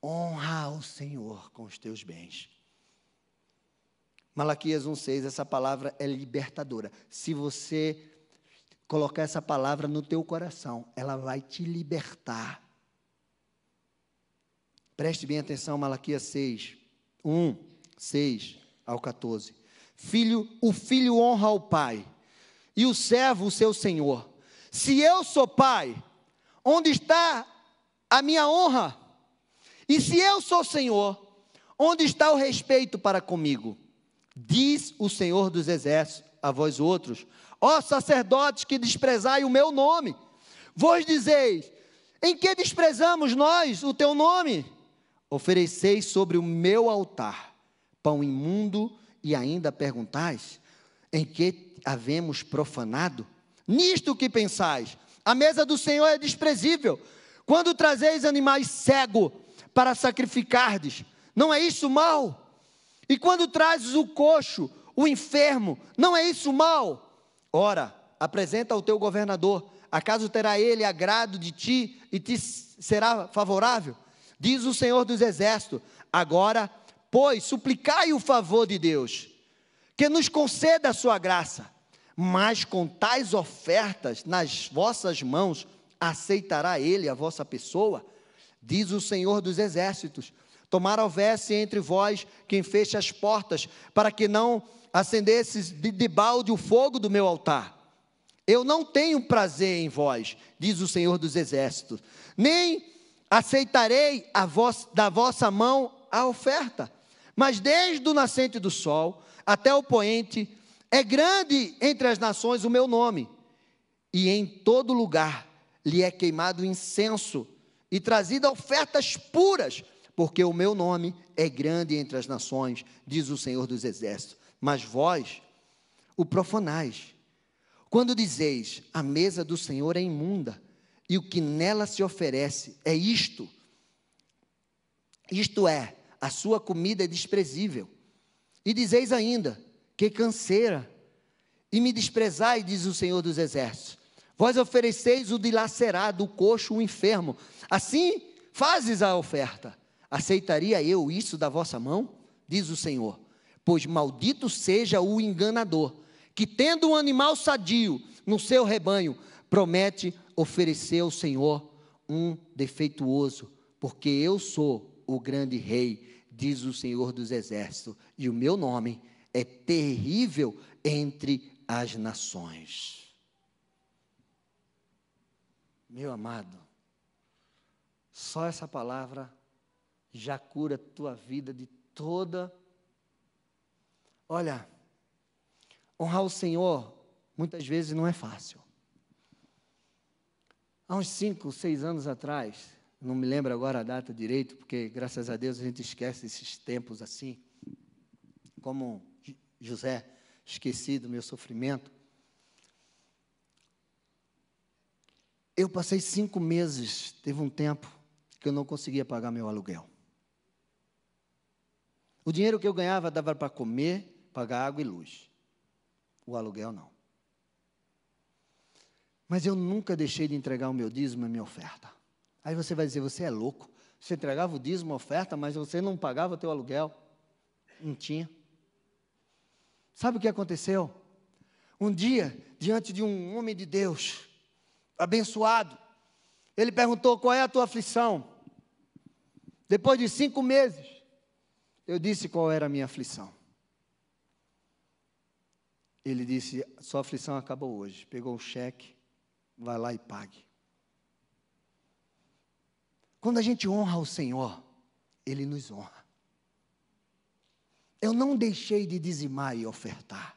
Honra o Senhor com os teus bens. Malaquias 1,6, essa palavra é libertadora. Se você colocar essa palavra no teu coração, ela vai te libertar. Preste bem atenção, Malaquias 6, 1, 6 ao 14. Filho, o filho honra o pai, e o servo o seu senhor. Se eu sou pai, onde está a minha honra? E se eu sou Senhor, onde está o respeito para comigo? Diz o Senhor dos Exércitos a vós outros, ó sacerdotes que desprezai o meu nome, vós dizeis: em que desprezamos nós o teu nome? Ofereceis sobre o meu altar pão imundo e ainda perguntais: em que havemos profanado? Nisto que pensais, a mesa do Senhor é desprezível. Quando trazeis animais cego para sacrificardes, não é isso mal? E quando trazes o coxo, o enfermo, não é isso mal? Ora, apresenta ao teu governador, acaso terá ele agrado de ti e te será favorável? Diz o Senhor dos Exércitos: agora, pois, suplicai o favor de Deus, que nos conceda a sua graça mas com tais ofertas nas vossas mãos, aceitará ele a vossa pessoa? Diz o Senhor dos Exércitos: Tomara houvesse entre vós quem feche as portas, para que não acendesses de, de balde o fogo do meu altar. Eu não tenho prazer em vós, diz o Senhor dos Exércitos, nem aceitarei vos, da vossa mão a oferta. Mas desde o nascente do sol até o poente, é grande entre as nações o meu nome, e em todo lugar lhe é queimado incenso e trazida ofertas puras, porque o meu nome é grande entre as nações, diz o Senhor dos Exércitos. Mas vós o profanais, Quando dizeis, a mesa do Senhor é imunda, e o que nela se oferece é isto, isto é, a sua comida é desprezível. E dizeis ainda, que canseira, e me desprezai, diz o Senhor dos Exércitos. Vós ofereceis o dilacerado, o coxo, o enfermo. Assim fazes a oferta. Aceitaria eu isso da vossa mão? Diz o Senhor. Pois maldito seja o enganador, que tendo um animal sadio no seu rebanho, promete oferecer ao Senhor um defeituoso, porque eu sou o grande rei, diz o Senhor dos exércitos, e o meu nome é terrível entre as nações. Meu amado, só essa palavra já cura a tua vida de toda. Olha, honrar o Senhor muitas vezes não é fácil. Há uns cinco, seis anos atrás, não me lembro agora a data direito, porque graças a Deus a gente esquece esses tempos assim, como José, esqueci do meu sofrimento. Eu passei cinco meses, teve um tempo que eu não conseguia pagar meu aluguel. O dinheiro que eu ganhava dava para comer, pagar água e luz. O aluguel não. Mas eu nunca deixei de entregar o meu dízimo e a minha oferta. Aí você vai dizer, você é louco. Você entregava o dízimo, oferta, mas você não pagava o teu aluguel. Não tinha. Sabe o que aconteceu? Um dia, diante de um homem de Deus, abençoado, ele perguntou: qual é a tua aflição? Depois de cinco meses, eu disse qual era a minha aflição. Ele disse: sua aflição acabou hoje. Pegou o cheque, vai lá e pague. Quando a gente honra o Senhor, Ele nos honra. Eu não deixei de dizimar e ofertar.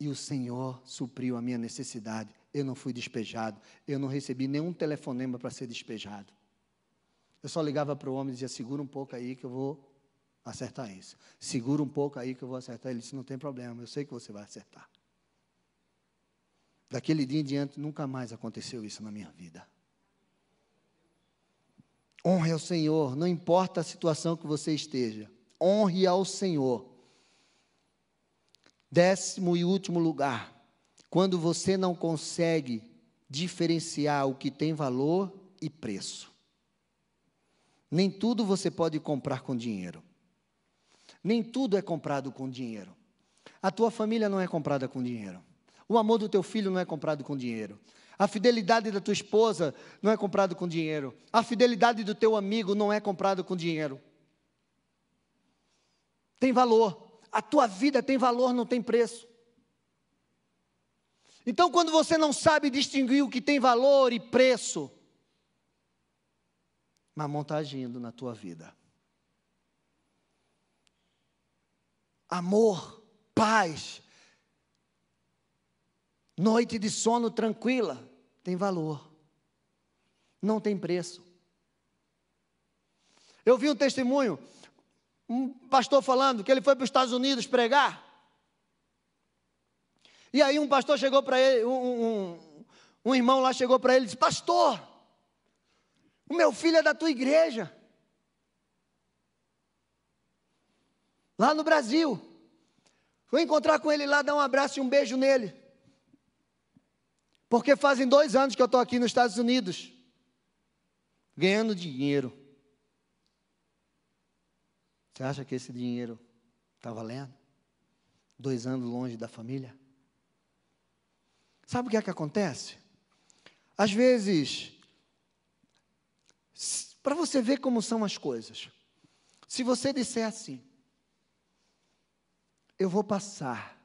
E o Senhor supriu a minha necessidade. Eu não fui despejado. Eu não recebi nenhum telefonema para ser despejado. Eu só ligava para o homem e dizia: segura um pouco aí que eu vou acertar isso. Segura um pouco aí que eu vou acertar. Ele disse: não tem problema, eu sei que você vai acertar. Daquele dia em diante, nunca mais aconteceu isso na minha vida. Honre ao Senhor, não importa a situação que você esteja. Honre ao Senhor. Décimo e último lugar, quando você não consegue diferenciar o que tem valor e preço. Nem tudo você pode comprar com dinheiro. Nem tudo é comprado com dinheiro. A tua família não é comprada com dinheiro. O amor do teu filho não é comprado com dinheiro. A fidelidade da tua esposa não é comprado com dinheiro. A fidelidade do teu amigo não é comprado com dinheiro. Tem valor. A tua vida tem valor, não tem preço. Então, quando você não sabe distinguir o que tem valor e preço, Mamon está agindo na tua vida. Amor, paz, noite de sono tranquila, tem valor, não tem preço. Eu vi um testemunho, um pastor falando que ele foi para os Estados Unidos pregar. E aí um pastor chegou para ele, um, um, um, irmão lá chegou para ele e disse: Pastor, o meu filho é da tua igreja. Lá no Brasil. Vou encontrar com ele lá, dar um abraço e um beijo nele. Porque fazem dois anos que eu estou aqui nos Estados Unidos, ganhando dinheiro. Você acha que esse dinheiro está valendo? Dois anos longe da família? Sabe o que é que acontece? Às vezes, para você ver como são as coisas, se você disser assim, eu vou passar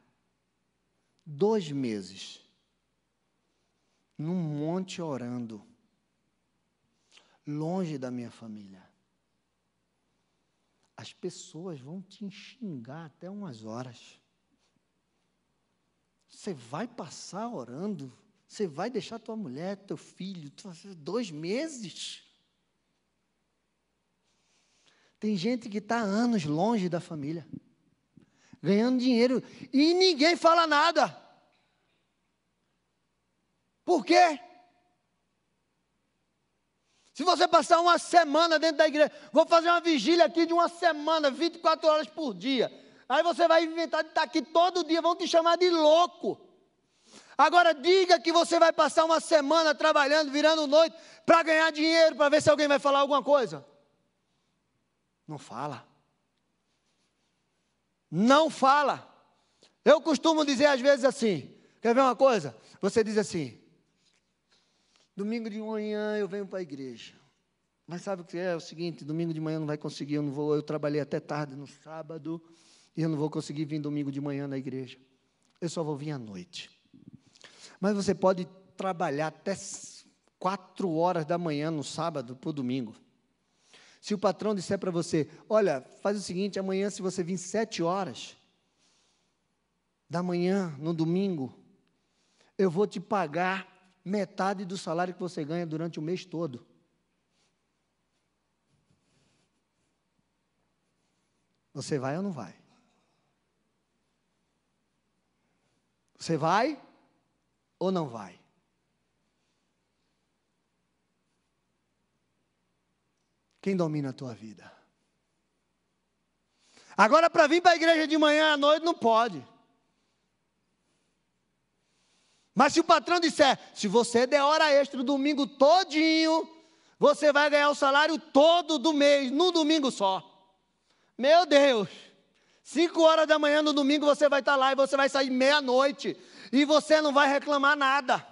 dois meses num monte orando, longe da minha família. As pessoas vão te xingar até umas horas. Você vai passar orando? Você vai deixar tua mulher, teu filho, dois meses? Tem gente que está anos longe da família, ganhando dinheiro e ninguém fala nada. Por quê? Se você passar uma semana dentro da igreja, vou fazer uma vigília aqui de uma semana, 24 horas por dia. Aí você vai inventar de estar aqui todo dia, vão te chamar de louco. Agora diga que você vai passar uma semana trabalhando, virando noite, para ganhar dinheiro, para ver se alguém vai falar alguma coisa. Não fala. Não fala. Eu costumo dizer às vezes assim: quer ver uma coisa? Você diz assim: Domingo de manhã eu venho para a igreja. Mas sabe o que é? É o seguinte, domingo de manhã não vai conseguir, eu não vou, eu trabalhei até tarde no sábado, e eu não vou conseguir vir domingo de manhã na igreja. Eu só vou vir à noite. Mas você pode trabalhar até quatro horas da manhã no sábado para o domingo. Se o patrão disser para você, olha, faz o seguinte, amanhã se você vir sete horas da manhã, no domingo, eu vou te pagar metade do salário que você ganha durante o mês todo. Você vai ou não vai? Você vai ou não vai? Quem domina a tua vida? Agora, para vir para a igreja de manhã à noite, não pode. Mas se o patrão disser, se você der hora extra o domingo todinho, você vai ganhar o salário todo do mês, num domingo só. Meu Deus! Cinco horas da manhã no domingo você vai estar lá e você vai sair meia-noite. E você não vai reclamar nada.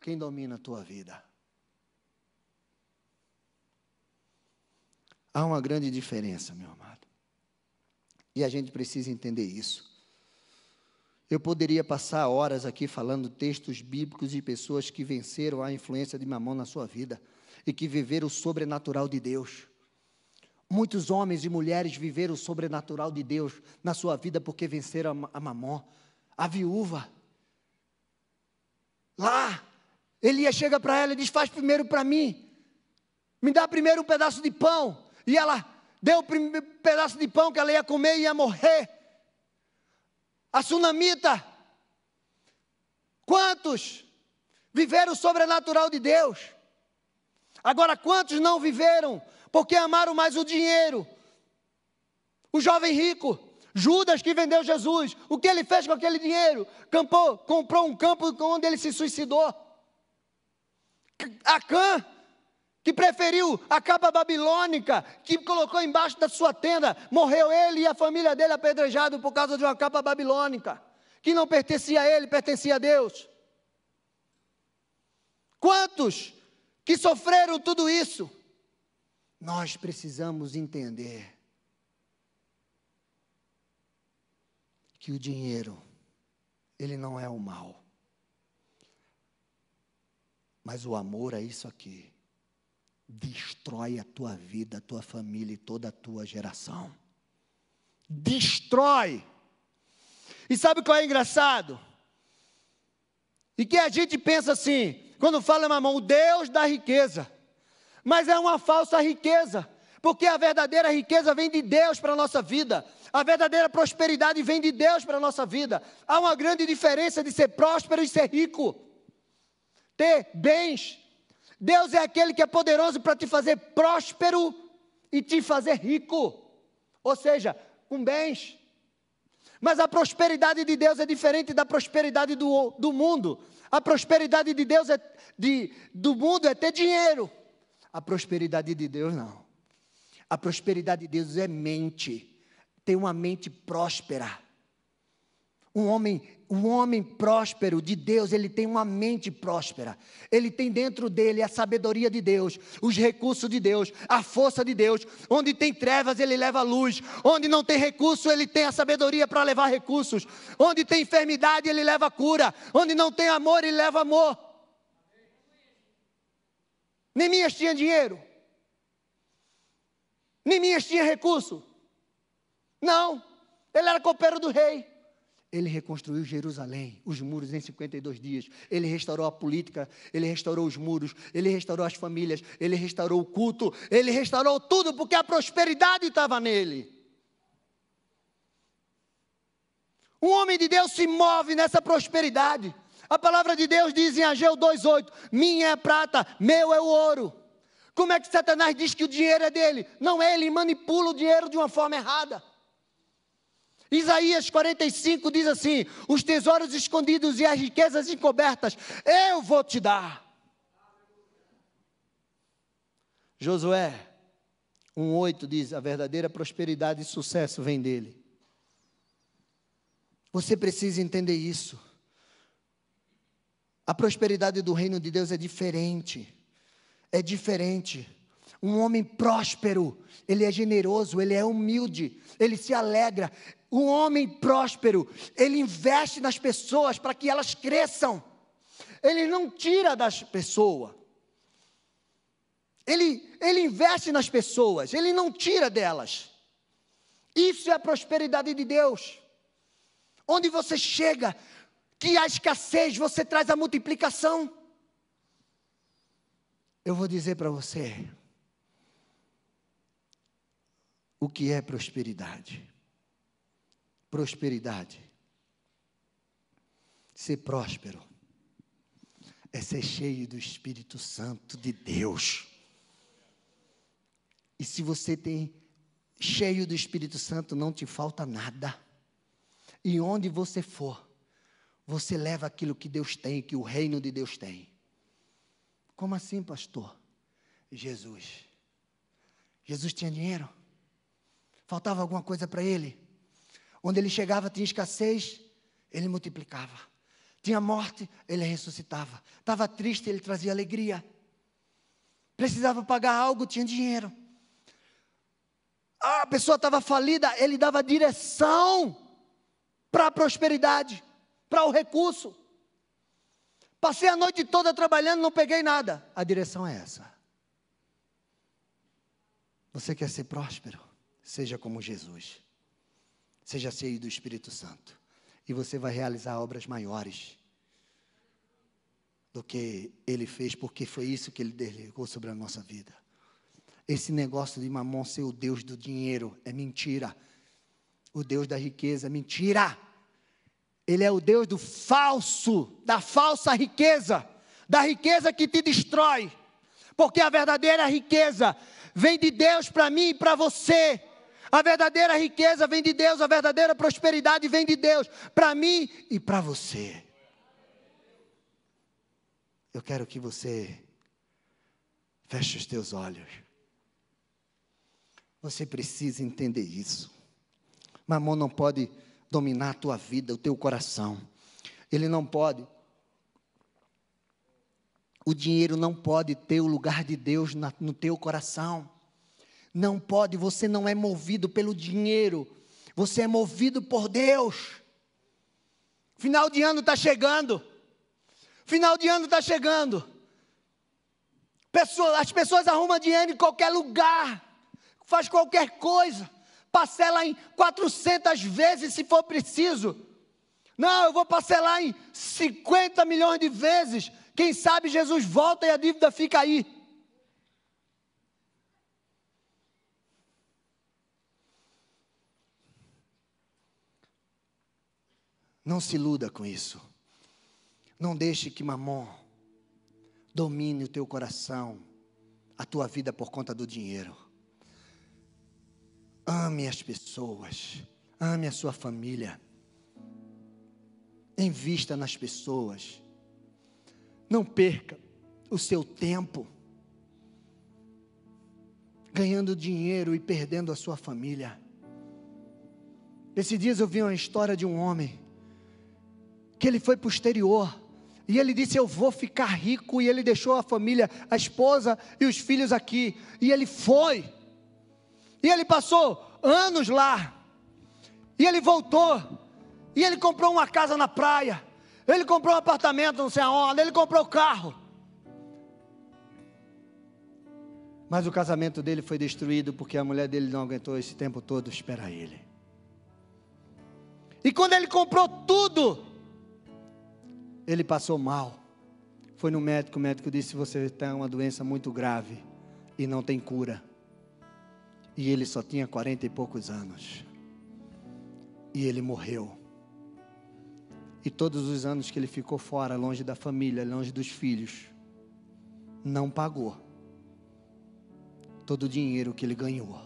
Quem domina a tua vida? Há uma grande diferença, meu amado. E a gente precisa entender isso. Eu poderia passar horas aqui falando textos bíblicos de pessoas que venceram a influência de mamão na sua vida e que viveram o sobrenatural de Deus. Muitos homens e mulheres viveram o sobrenatural de Deus na sua vida porque venceram a mamon, a viúva. Lá, Elias chega para ela e diz: Faz primeiro para mim, me dá primeiro um pedaço de pão. E ela deu o primeiro pedaço de pão que ela ia comer e ia morrer a sunamita. Quantos viveram o sobrenatural de Deus? Agora, quantos não viveram porque amaram mais o dinheiro? O jovem rico, Judas que vendeu Jesus, o que ele fez com aquele dinheiro? Campou, comprou um campo onde ele se suicidou. Acã, que preferiu a capa babilônica, que colocou embaixo da sua tenda, morreu ele e a família dele apedrejado por causa de uma capa babilônica, que não pertencia a ele, pertencia a Deus. Quantos que sofreram tudo isso? Nós precisamos entender que o dinheiro, ele não é o mal. Mas o amor é isso aqui destrói a tua vida, a tua família e toda a tua geração. Destrói. E sabe qual é engraçado? E que a gente pensa assim, quando fala mamão, o Deus da riqueza. Mas é uma falsa riqueza, porque a verdadeira riqueza vem de Deus para a nossa vida. A verdadeira prosperidade vem de Deus para a nossa vida. Há uma grande diferença de ser próspero e ser rico. Ter bens, Deus é aquele que é poderoso para te fazer próspero e te fazer rico, ou seja, com bens. Mas a prosperidade de Deus é diferente da prosperidade do, do mundo. A prosperidade de Deus é de, do mundo é ter dinheiro. A prosperidade de Deus não. A prosperidade de Deus é mente. Ter uma mente próspera. Um homem, um homem próspero de Deus, ele tem uma mente próspera. Ele tem dentro dele a sabedoria de Deus, os recursos de Deus, a força de Deus. Onde tem trevas, ele leva luz. Onde não tem recurso, ele tem a sabedoria para levar recursos. Onde tem enfermidade, ele leva cura. Onde não tem amor, ele leva amor. Neemias tinha dinheiro. Neemias tinha recurso. Não, ele era copeiro do rei. Ele reconstruiu Jerusalém, os muros em 52 dias. Ele restaurou a política, ele restaurou os muros, ele restaurou as famílias, ele restaurou o culto, ele restaurou tudo porque a prosperidade estava nele. Um homem de Deus se move nessa prosperidade. A palavra de Deus diz em Ageu 2,8: Minha é prata, meu é o ouro. Como é que Satanás diz que o dinheiro é dele? Não é, ele manipula o dinheiro de uma forma errada. Isaías 45 diz assim: Os tesouros escondidos e as riquezas encobertas, eu vou te dar. Josué 1,8 diz: A verdadeira prosperidade e sucesso vem dele. Você precisa entender isso. A prosperidade do reino de Deus é diferente. É diferente. Um homem próspero, ele é generoso, ele é humilde, ele se alegra. Um homem próspero, ele investe nas pessoas para que elas cresçam. Ele não tira das pessoas. Ele, ele investe nas pessoas, ele não tira delas. Isso é a prosperidade de Deus. Onde você chega, que a escassez, você traz a multiplicação. Eu vou dizer para você o que é prosperidade. Prosperidade. Ser próspero é ser cheio do Espírito Santo de Deus. E se você tem cheio do Espírito Santo, não te falta nada. E onde você for, você leva aquilo que Deus tem, que o reino de Deus tem. Como assim, pastor? Jesus. Jesus tinha dinheiro? Faltava alguma coisa para ele? Onde ele chegava tinha escassez, ele multiplicava. Tinha morte, ele ressuscitava. Estava triste, ele trazia alegria. Precisava pagar algo, tinha dinheiro. A pessoa estava falida, ele dava direção para a prosperidade, para o recurso. Passei a noite toda trabalhando, não peguei nada. A direção é essa. Você quer ser próspero? Seja como Jesus. Seja cheio do Espírito Santo. E você vai realizar obras maiores do que ele fez, porque foi isso que ele delegou sobre a nossa vida. Esse negócio de mamon ser o Deus do dinheiro é mentira. O Deus da riqueza é mentira. Ele é o Deus do falso, da falsa riqueza, da riqueza que te destrói. Porque a verdadeira riqueza vem de Deus para mim e para você. A verdadeira riqueza vem de Deus, a verdadeira prosperidade vem de Deus para mim e para você. Eu quero que você feche os teus olhos. Você precisa entender isso. Mamon não pode dominar a tua vida, o teu coração. Ele não pode. O dinheiro não pode ter o lugar de Deus no teu coração. Não pode, você não é movido pelo dinheiro, você é movido por Deus. Final de ano está chegando. Final de ano está chegando. Pessoa, as pessoas arrumam dinheiro em qualquer lugar, faz qualquer coisa parcela em 400 vezes se for preciso. Não, eu vou parcelar em 50 milhões de vezes. Quem sabe Jesus volta e a dívida fica aí. Não se iluda com isso. Não deixe que mamon domine o teu coração, a tua vida por conta do dinheiro. Ame as pessoas, ame a sua família. Invista nas pessoas. Não perca o seu tempo ganhando dinheiro e perdendo a sua família. Esses dias eu vi uma história de um homem que ele foi exterior e ele disse: Eu vou ficar rico. E ele deixou a família, a esposa e os filhos aqui. E ele foi. E ele passou anos lá. E ele voltou. E ele comprou uma casa na praia. Ele comprou um apartamento, não sei aonde. Ele comprou carro. Mas o casamento dele foi destruído porque a mulher dele não aguentou esse tempo todo esperar ele. E quando ele comprou tudo, ele passou mal. Foi no médico, o médico disse: Você tem uma doença muito grave e não tem cura. E ele só tinha quarenta e poucos anos. E ele morreu. E todos os anos que ele ficou fora, longe da família, longe dos filhos, não pagou todo o dinheiro que ele ganhou.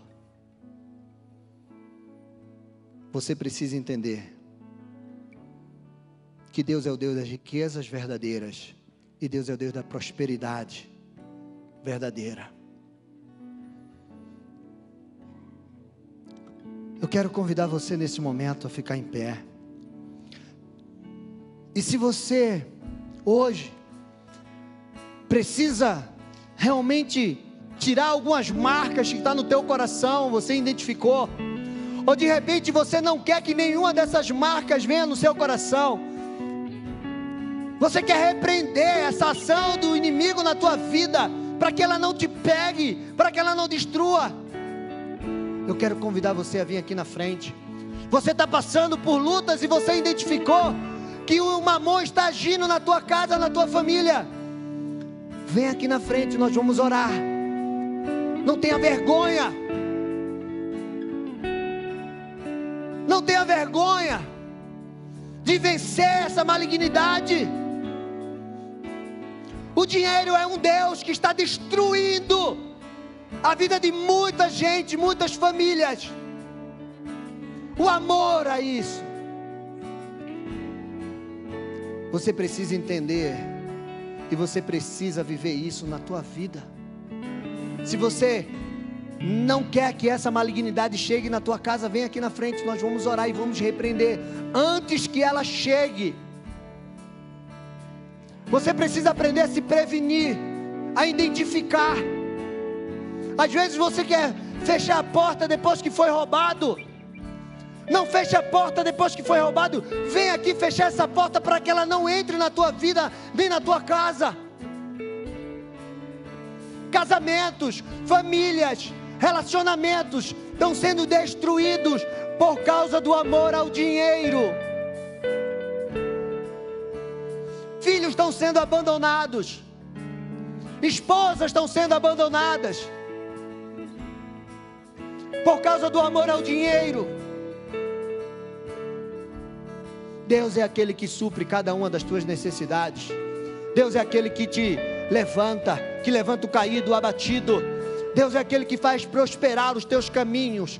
Você precisa entender que Deus é o Deus das riquezas verdadeiras e Deus é o Deus da prosperidade verdadeira. Eu quero convidar você nesse momento a ficar em pé. E se você hoje precisa realmente tirar algumas marcas que está no teu coração, você identificou, ou de repente você não quer que nenhuma dessas marcas venha no seu coração, você quer repreender essa ação do inimigo na tua vida, para que ela não te pegue, para que ela não destrua. Eu quero convidar você a vir aqui na frente. Você está passando por lutas e você identificou que o mamão está agindo na tua casa, na tua família. Vem aqui na frente, nós vamos orar. Não tenha vergonha. Não tenha vergonha de vencer essa malignidade. O dinheiro é um Deus que está destruindo a vida de muita gente, muitas famílias. O amor a isso. Você precisa entender e você precisa viver isso na tua vida. Se você não quer que essa malignidade chegue na tua casa, vem aqui na frente, nós vamos orar e vamos repreender antes que ela chegue. Você precisa aprender a se prevenir, a identificar. Às vezes você quer fechar a porta depois que foi roubado. Não feche a porta depois que foi roubado. Vem aqui fechar essa porta para que ela não entre na tua vida, nem na tua casa. Casamentos, famílias, relacionamentos estão sendo destruídos por causa do amor ao dinheiro. Filhos estão sendo abandonados. Esposas estão sendo abandonadas. Por causa do amor ao dinheiro. Deus é aquele que supre cada uma das tuas necessidades. Deus é aquele que te levanta, que levanta o caído, o abatido. Deus é aquele que faz prosperar os teus caminhos.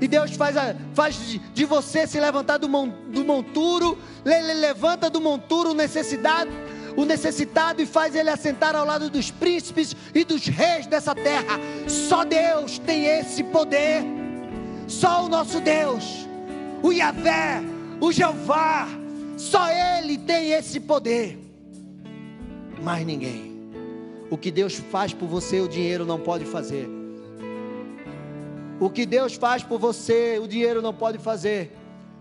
E Deus faz, faz de você se levantar do, do monturo, ele levanta do monturo o necessidade, o necessitado e faz ele assentar ao lado dos príncipes e dos reis dessa terra. Só Deus tem esse poder. Só o nosso Deus, o Yahvé, o Jeová, só Ele tem esse poder. Mais ninguém. O que Deus faz por você, o dinheiro não pode fazer. O que Deus faz por você, o dinheiro não pode fazer.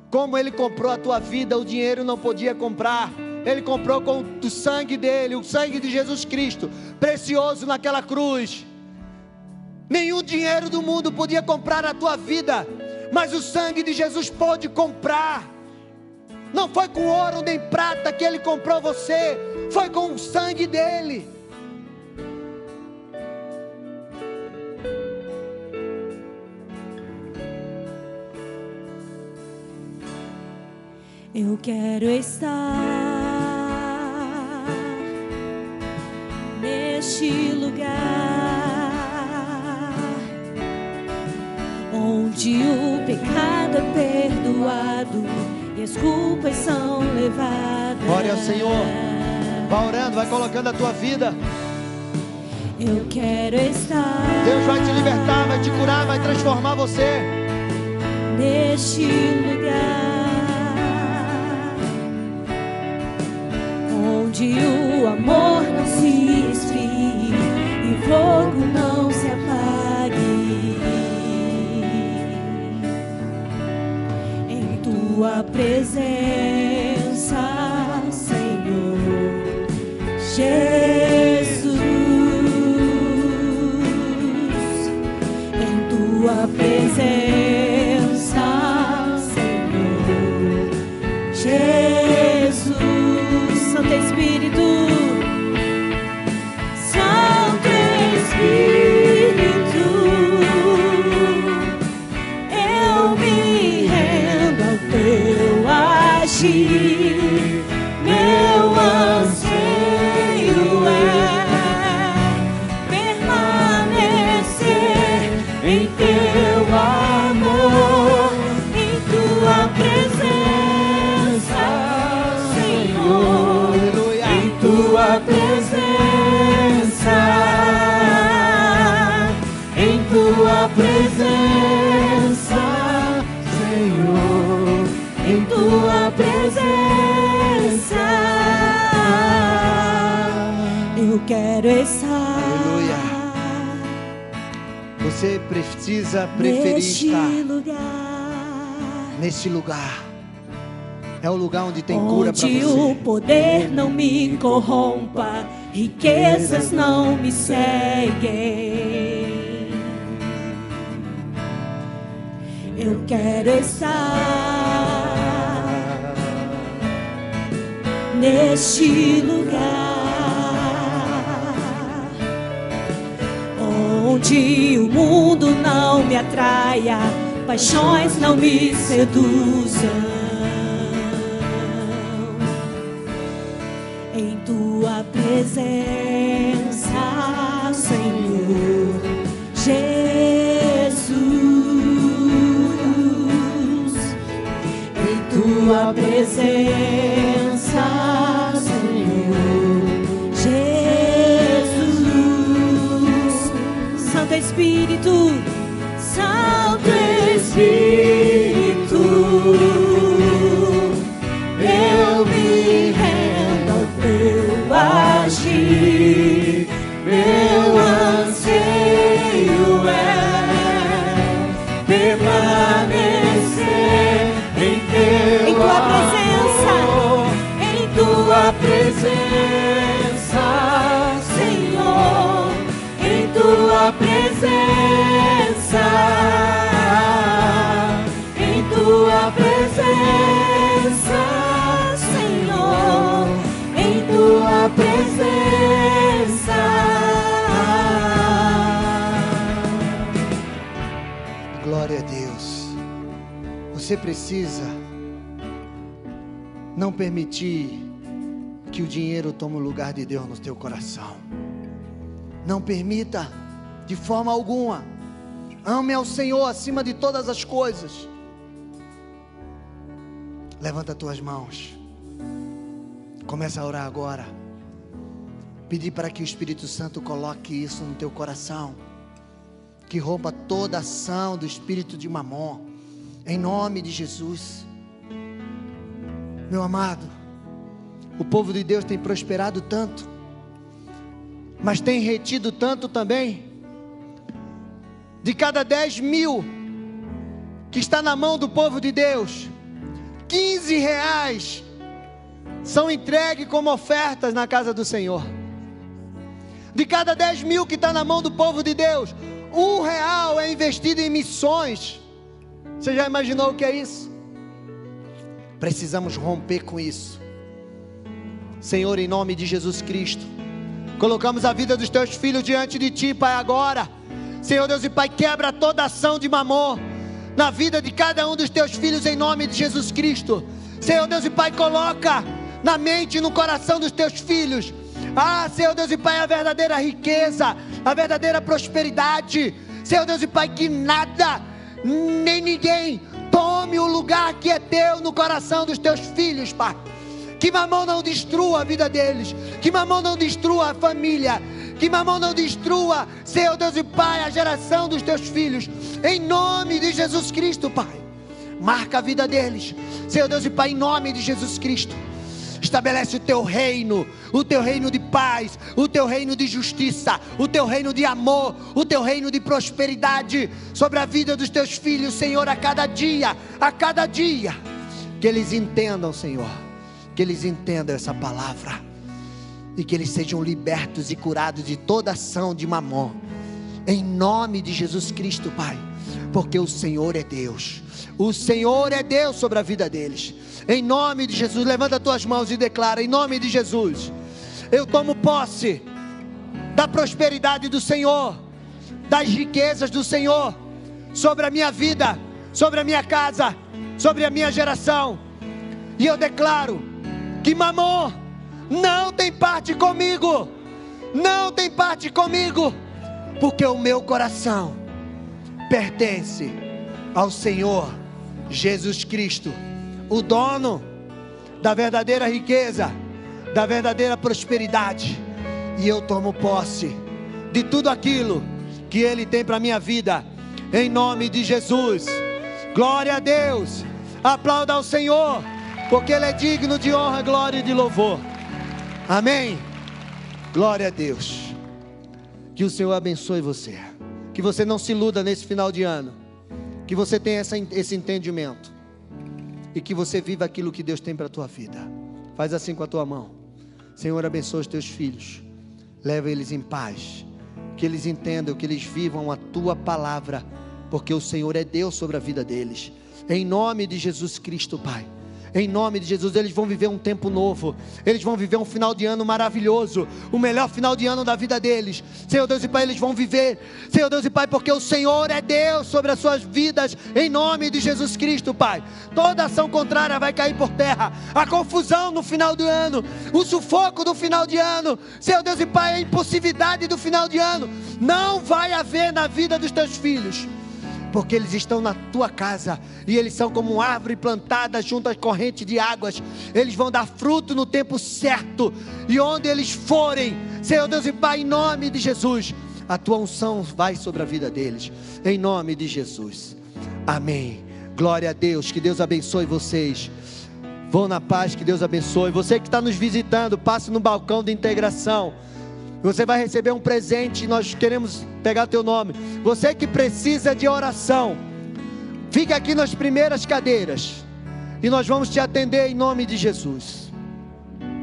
Como Ele comprou a tua vida, o dinheiro não podia comprar. Ele comprou com o sangue dele, o sangue de Jesus Cristo, precioso naquela cruz. Nenhum dinheiro do mundo podia comprar a tua vida, mas o sangue de Jesus pode comprar. Não foi com ouro nem prata que ele comprou você, foi com o sangue dele. Eu quero estar neste lugar onde o pecado é perdoado e as culpas são levadas. Glória ao Senhor. Vai orando, vai colocando a tua vida. Eu quero estar. Deus vai te libertar, vai te curar, vai transformar você. Neste lugar. Onde o amor não se esfrie e fogo não se apague. Em tua presença, Senhor precisa preferir neste estar lugar. neste lugar. É o lugar onde tem cura para Onde o você. poder não me corrompa, riquezas não me seguem. Eu quero estar neste lugar onde o mundo não me atraia, paixões não me seduzam. Em tua presença, Senhor Jesus. Em tua presença, Espírito, Santo Espírito. Você precisa não permitir que o dinheiro tome o lugar de Deus no teu coração. Não permita de forma alguma. Ame ao Senhor acima de todas as coisas. Levanta tuas mãos. Começa a orar agora. Pedir para que o Espírito Santo coloque isso no teu coração que rompa toda ação do espírito de mamon, em nome de Jesus. Meu amado, o povo de Deus tem prosperado tanto, mas tem retido tanto também. De cada 10 mil que está na mão do povo de Deus, 15 reais são entregues como ofertas na casa do Senhor. De cada 10 mil que está na mão do povo de Deus, um real é investido em missões. Você já imaginou o que é isso? Precisamos romper com isso. Senhor, em nome de Jesus Cristo, colocamos a vida dos teus filhos diante de ti, Pai, agora. Senhor Deus e Pai, quebra toda ação de mamor na vida de cada um dos teus filhos, em nome de Jesus Cristo. Senhor Deus e Pai, coloca na mente e no coração dos teus filhos. Ah, Senhor Deus e Pai, a verdadeira riqueza, a verdadeira prosperidade. Senhor Deus e Pai, que nada, nem ninguém tome o lugar que é teu no coração dos teus filhos, Pai. Que mamão não destrua a vida deles, que mamão não destrua a família, que mamão não destrua, Senhor Deus e Pai, a geração dos teus filhos, em nome de Jesus Cristo, Pai. Marca a vida deles, Senhor Deus e Pai, em nome de Jesus Cristo. Estabelece o teu reino, o teu reino de paz, o teu reino de justiça, o teu reino de amor, o teu reino de prosperidade sobre a vida dos teus filhos, Senhor, a cada dia, a cada dia. Que eles entendam, Senhor, que eles entendam essa palavra e que eles sejam libertos e curados de toda ação de mamon. Em nome de Jesus Cristo, Pai, porque o Senhor é Deus. O Senhor é Deus sobre a vida deles. Em nome de Jesus, levanta tuas mãos e declara: em nome de Jesus, eu tomo posse da prosperidade do Senhor, das riquezas do Senhor sobre a minha vida, sobre a minha casa, sobre a minha geração. E eu declaro que mamon não tem parte comigo, não tem parte comigo, porque o meu coração pertence ao Senhor Jesus Cristo, o dono da verdadeira riqueza, da verdadeira prosperidade, e eu tomo posse de tudo aquilo que Ele tem para minha vida, em nome de Jesus. Glória a Deus, Aplauda ao Senhor, porque Ele é digno de honra, glória e de louvor. Amém. Glória a Deus. Que o Senhor abençoe você. Que você não se iluda nesse final de ano. Que você tenha essa, esse entendimento. E que você viva aquilo que Deus tem para a tua vida. Faz assim com a tua mão. Senhor, abençoa os teus filhos. Leva eles em paz. Que eles entendam, que eles vivam a tua palavra. Porque o Senhor é Deus sobre a vida deles. Em nome de Jesus Cristo, Pai. Em nome de Jesus, eles vão viver um tempo novo. Eles vão viver um final de ano maravilhoso. O melhor final de ano da vida deles. Senhor Deus e Pai, eles vão viver. Senhor Deus e Pai, porque o Senhor é Deus sobre as suas vidas. Em nome de Jesus Cristo, Pai. Toda ação contrária vai cair por terra. A confusão no final do ano. O sufoco do final de ano. Senhor Deus e Pai, a impulsividade do final de ano. Não vai haver na vida dos teus filhos porque eles estão na tua casa e eles são como uma árvore plantada junto às correntes de águas. Eles vão dar fruto no tempo certo e onde eles forem, Senhor Deus e Pai, em nome de Jesus, a tua unção vai sobre a vida deles, em nome de Jesus. Amém. Glória a Deus, que Deus abençoe vocês. Vão na paz, que Deus abençoe. Você que está nos visitando, passe no balcão de integração. Você vai receber um presente, nós queremos pegar teu nome. Você que precisa de oração, fique aqui nas primeiras cadeiras. E nós vamos te atender em nome de Jesus.